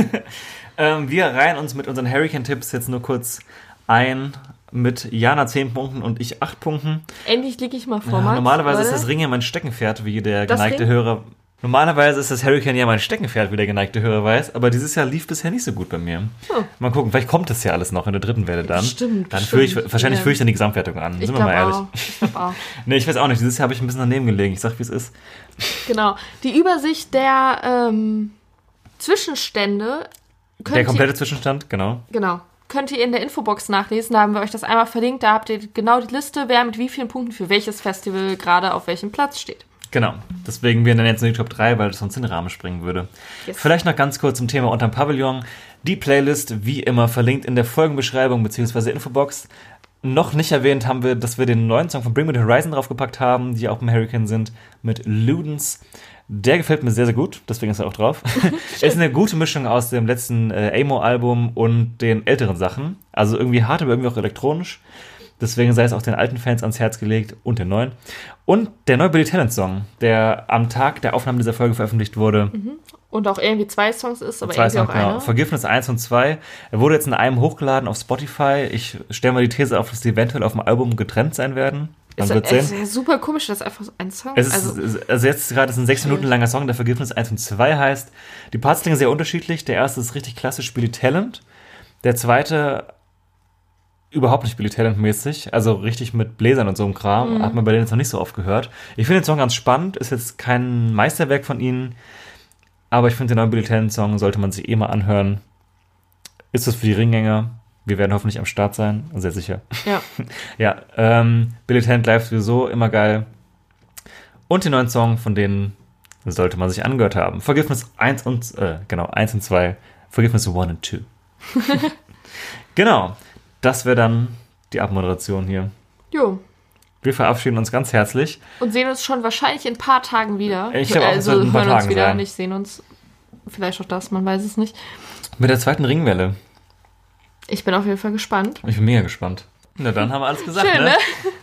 Ähm, wir reihen uns mit unseren Hurricane-Tipps jetzt nur kurz ein. Mit Jana 10 Punkten und ich 8 Punkten. Endlich liege ich mal vor, Ja, Max, normalerweise ist oder? das Ring ja mein Steckenpferd, wie der Das geneigte Ring? Hörer. Normalerweise ist das Hurricane ja mein Steckenpferd, wie der geneigte Hörer weiß, aber dieses Jahr lief bisher nicht so gut bei mir. Oh. Mal gucken, vielleicht kommt das ja alles noch in der dritten Welle dann. Bestimmt, Dann führe ich, wahrscheinlich Ja. führe ich dann die Gesamtwertung an. Ich Sind wir mal ehrlich. auch. Ich auch. [laughs] Nee, ich weiß auch nicht. Dieses Jahr habe ich ein bisschen daneben gelegen. Ich sag, wie es ist. Genau. Die Übersicht der ähm, Zwischenstände könnt Der komplette Zwischenstand, genau. ihr, genau, könnt ihr in der Infobox nachlesen. Da haben wir euch das einmal verlinkt. Da habt ihr genau die Liste, wer mit wie vielen Punkten für welches Festival gerade auf welchem Platz steht. Genau. Deswegen wir nennen jetzt nur die Top 3, weil das sonst in den Rahmen springen würde. Yes. Vielleicht noch ganz kurz zum Thema unterm Pavillon. Die Playlist, wie immer, verlinkt in der Folgenbeschreibung bzw. Infobox. Noch nicht erwähnt haben wir, dass wir den neuen Song von Bring Me the Horizon draufgepackt haben, die auch im Hurricane sind, mit Ludens. Der gefällt mir sehr, sehr gut, deswegen ist er auch drauf. [laughs] [laughs] ist eine gute Mischung aus dem letzten äh, Amo-Album und den älteren Sachen. Also irgendwie hart, aber irgendwie auch elektronisch. Deswegen sei es auch den alten Fans ans Herz gelegt und den neuen. Und der neue Billy Talent Song, der am Tag der Aufnahme dieser Folge veröffentlicht wurde. Und auch irgendwie zwei Songs ist, aber Zwei irgendwie Songs, auch genau. einer. Vergiftnis 1 und 2. Er wurde jetzt in einem hochgeladen auf Spotify. Ich stelle mal die These auf, dass die eventuell auf dem Album getrennt sein werden. Man Ist, wird ist sehen. ja super komisch, dass einfach so ein Song Es ist, also, also, jetzt gerade ist ein sechs Minuten langer Song, der Vergiftnis 1 und 2 heißt. Die Parts klingen sehr unterschiedlich. Der erste ist richtig klassisch Billy Talent. Der zweite überhaupt nicht Billy Talent mäßig, also richtig mit Bläsern und so einem Kram. Hat man bei denen jetzt noch nicht so oft gehört. Ich finde den Song ganz spannend, ist jetzt kein Meisterwerk von ihnen, aber ich finde den neuen Billy Talent Song sollte man sich eh mal anhören. Ist das für die Ringgänger? Wir werden hoffentlich am Start sein, sehr sicher. ja. [laughs] Ja, ähm, Billy Talent live sowieso immer geil. Und den neuen Song, von denen sollte man sich angehört haben. Vergiftnis 1 und, äh, genau, 1 und 2. Vergiftnis 1 und 2. genau, das wäre dann die Abmoderation hier. Jo. Wir verabschieden uns ganz herzlich. Und sehen uns schon wahrscheinlich in ein paar Tagen wieder. Ich glaube also ein paar hören uns Tagen wieder, sein. nicht sehen uns. Vielleicht auch das, man weiß es nicht. Mit der zweiten Ringwelle. Ich bin auf jeden Fall gespannt. Ich bin mega gespannt. Na, dann haben wir alles gesagt, Schön, ne? ne?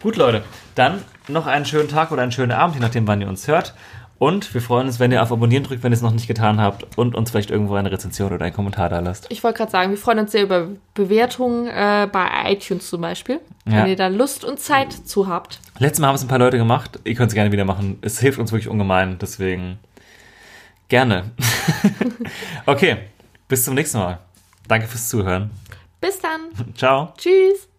Gut, Leute. Dann noch einen schönen Tag oder einen schönen Abend, je nachdem, wann ihr uns hört. Und wir freuen uns, wenn ihr auf Abonnieren drückt, wenn ihr es noch nicht getan habt und uns vielleicht irgendwo eine Rezension oder einen Kommentar da lasst. Ich wollte gerade sagen, wir freuen uns sehr über Bewertungen äh, bei iTunes zum Beispiel. Ja. Wenn ihr da Lust und Zeit zu habt. Letztes Mal haben es ein paar Leute gemacht. Ihr könnt es gerne wieder machen. Es hilft uns wirklich ungemein. Deswegen gerne. [laughs] okay, bis zum nächsten Mal. Danke fürs Zuhören. Bis dann. [laughs] Ciao. Tschüss.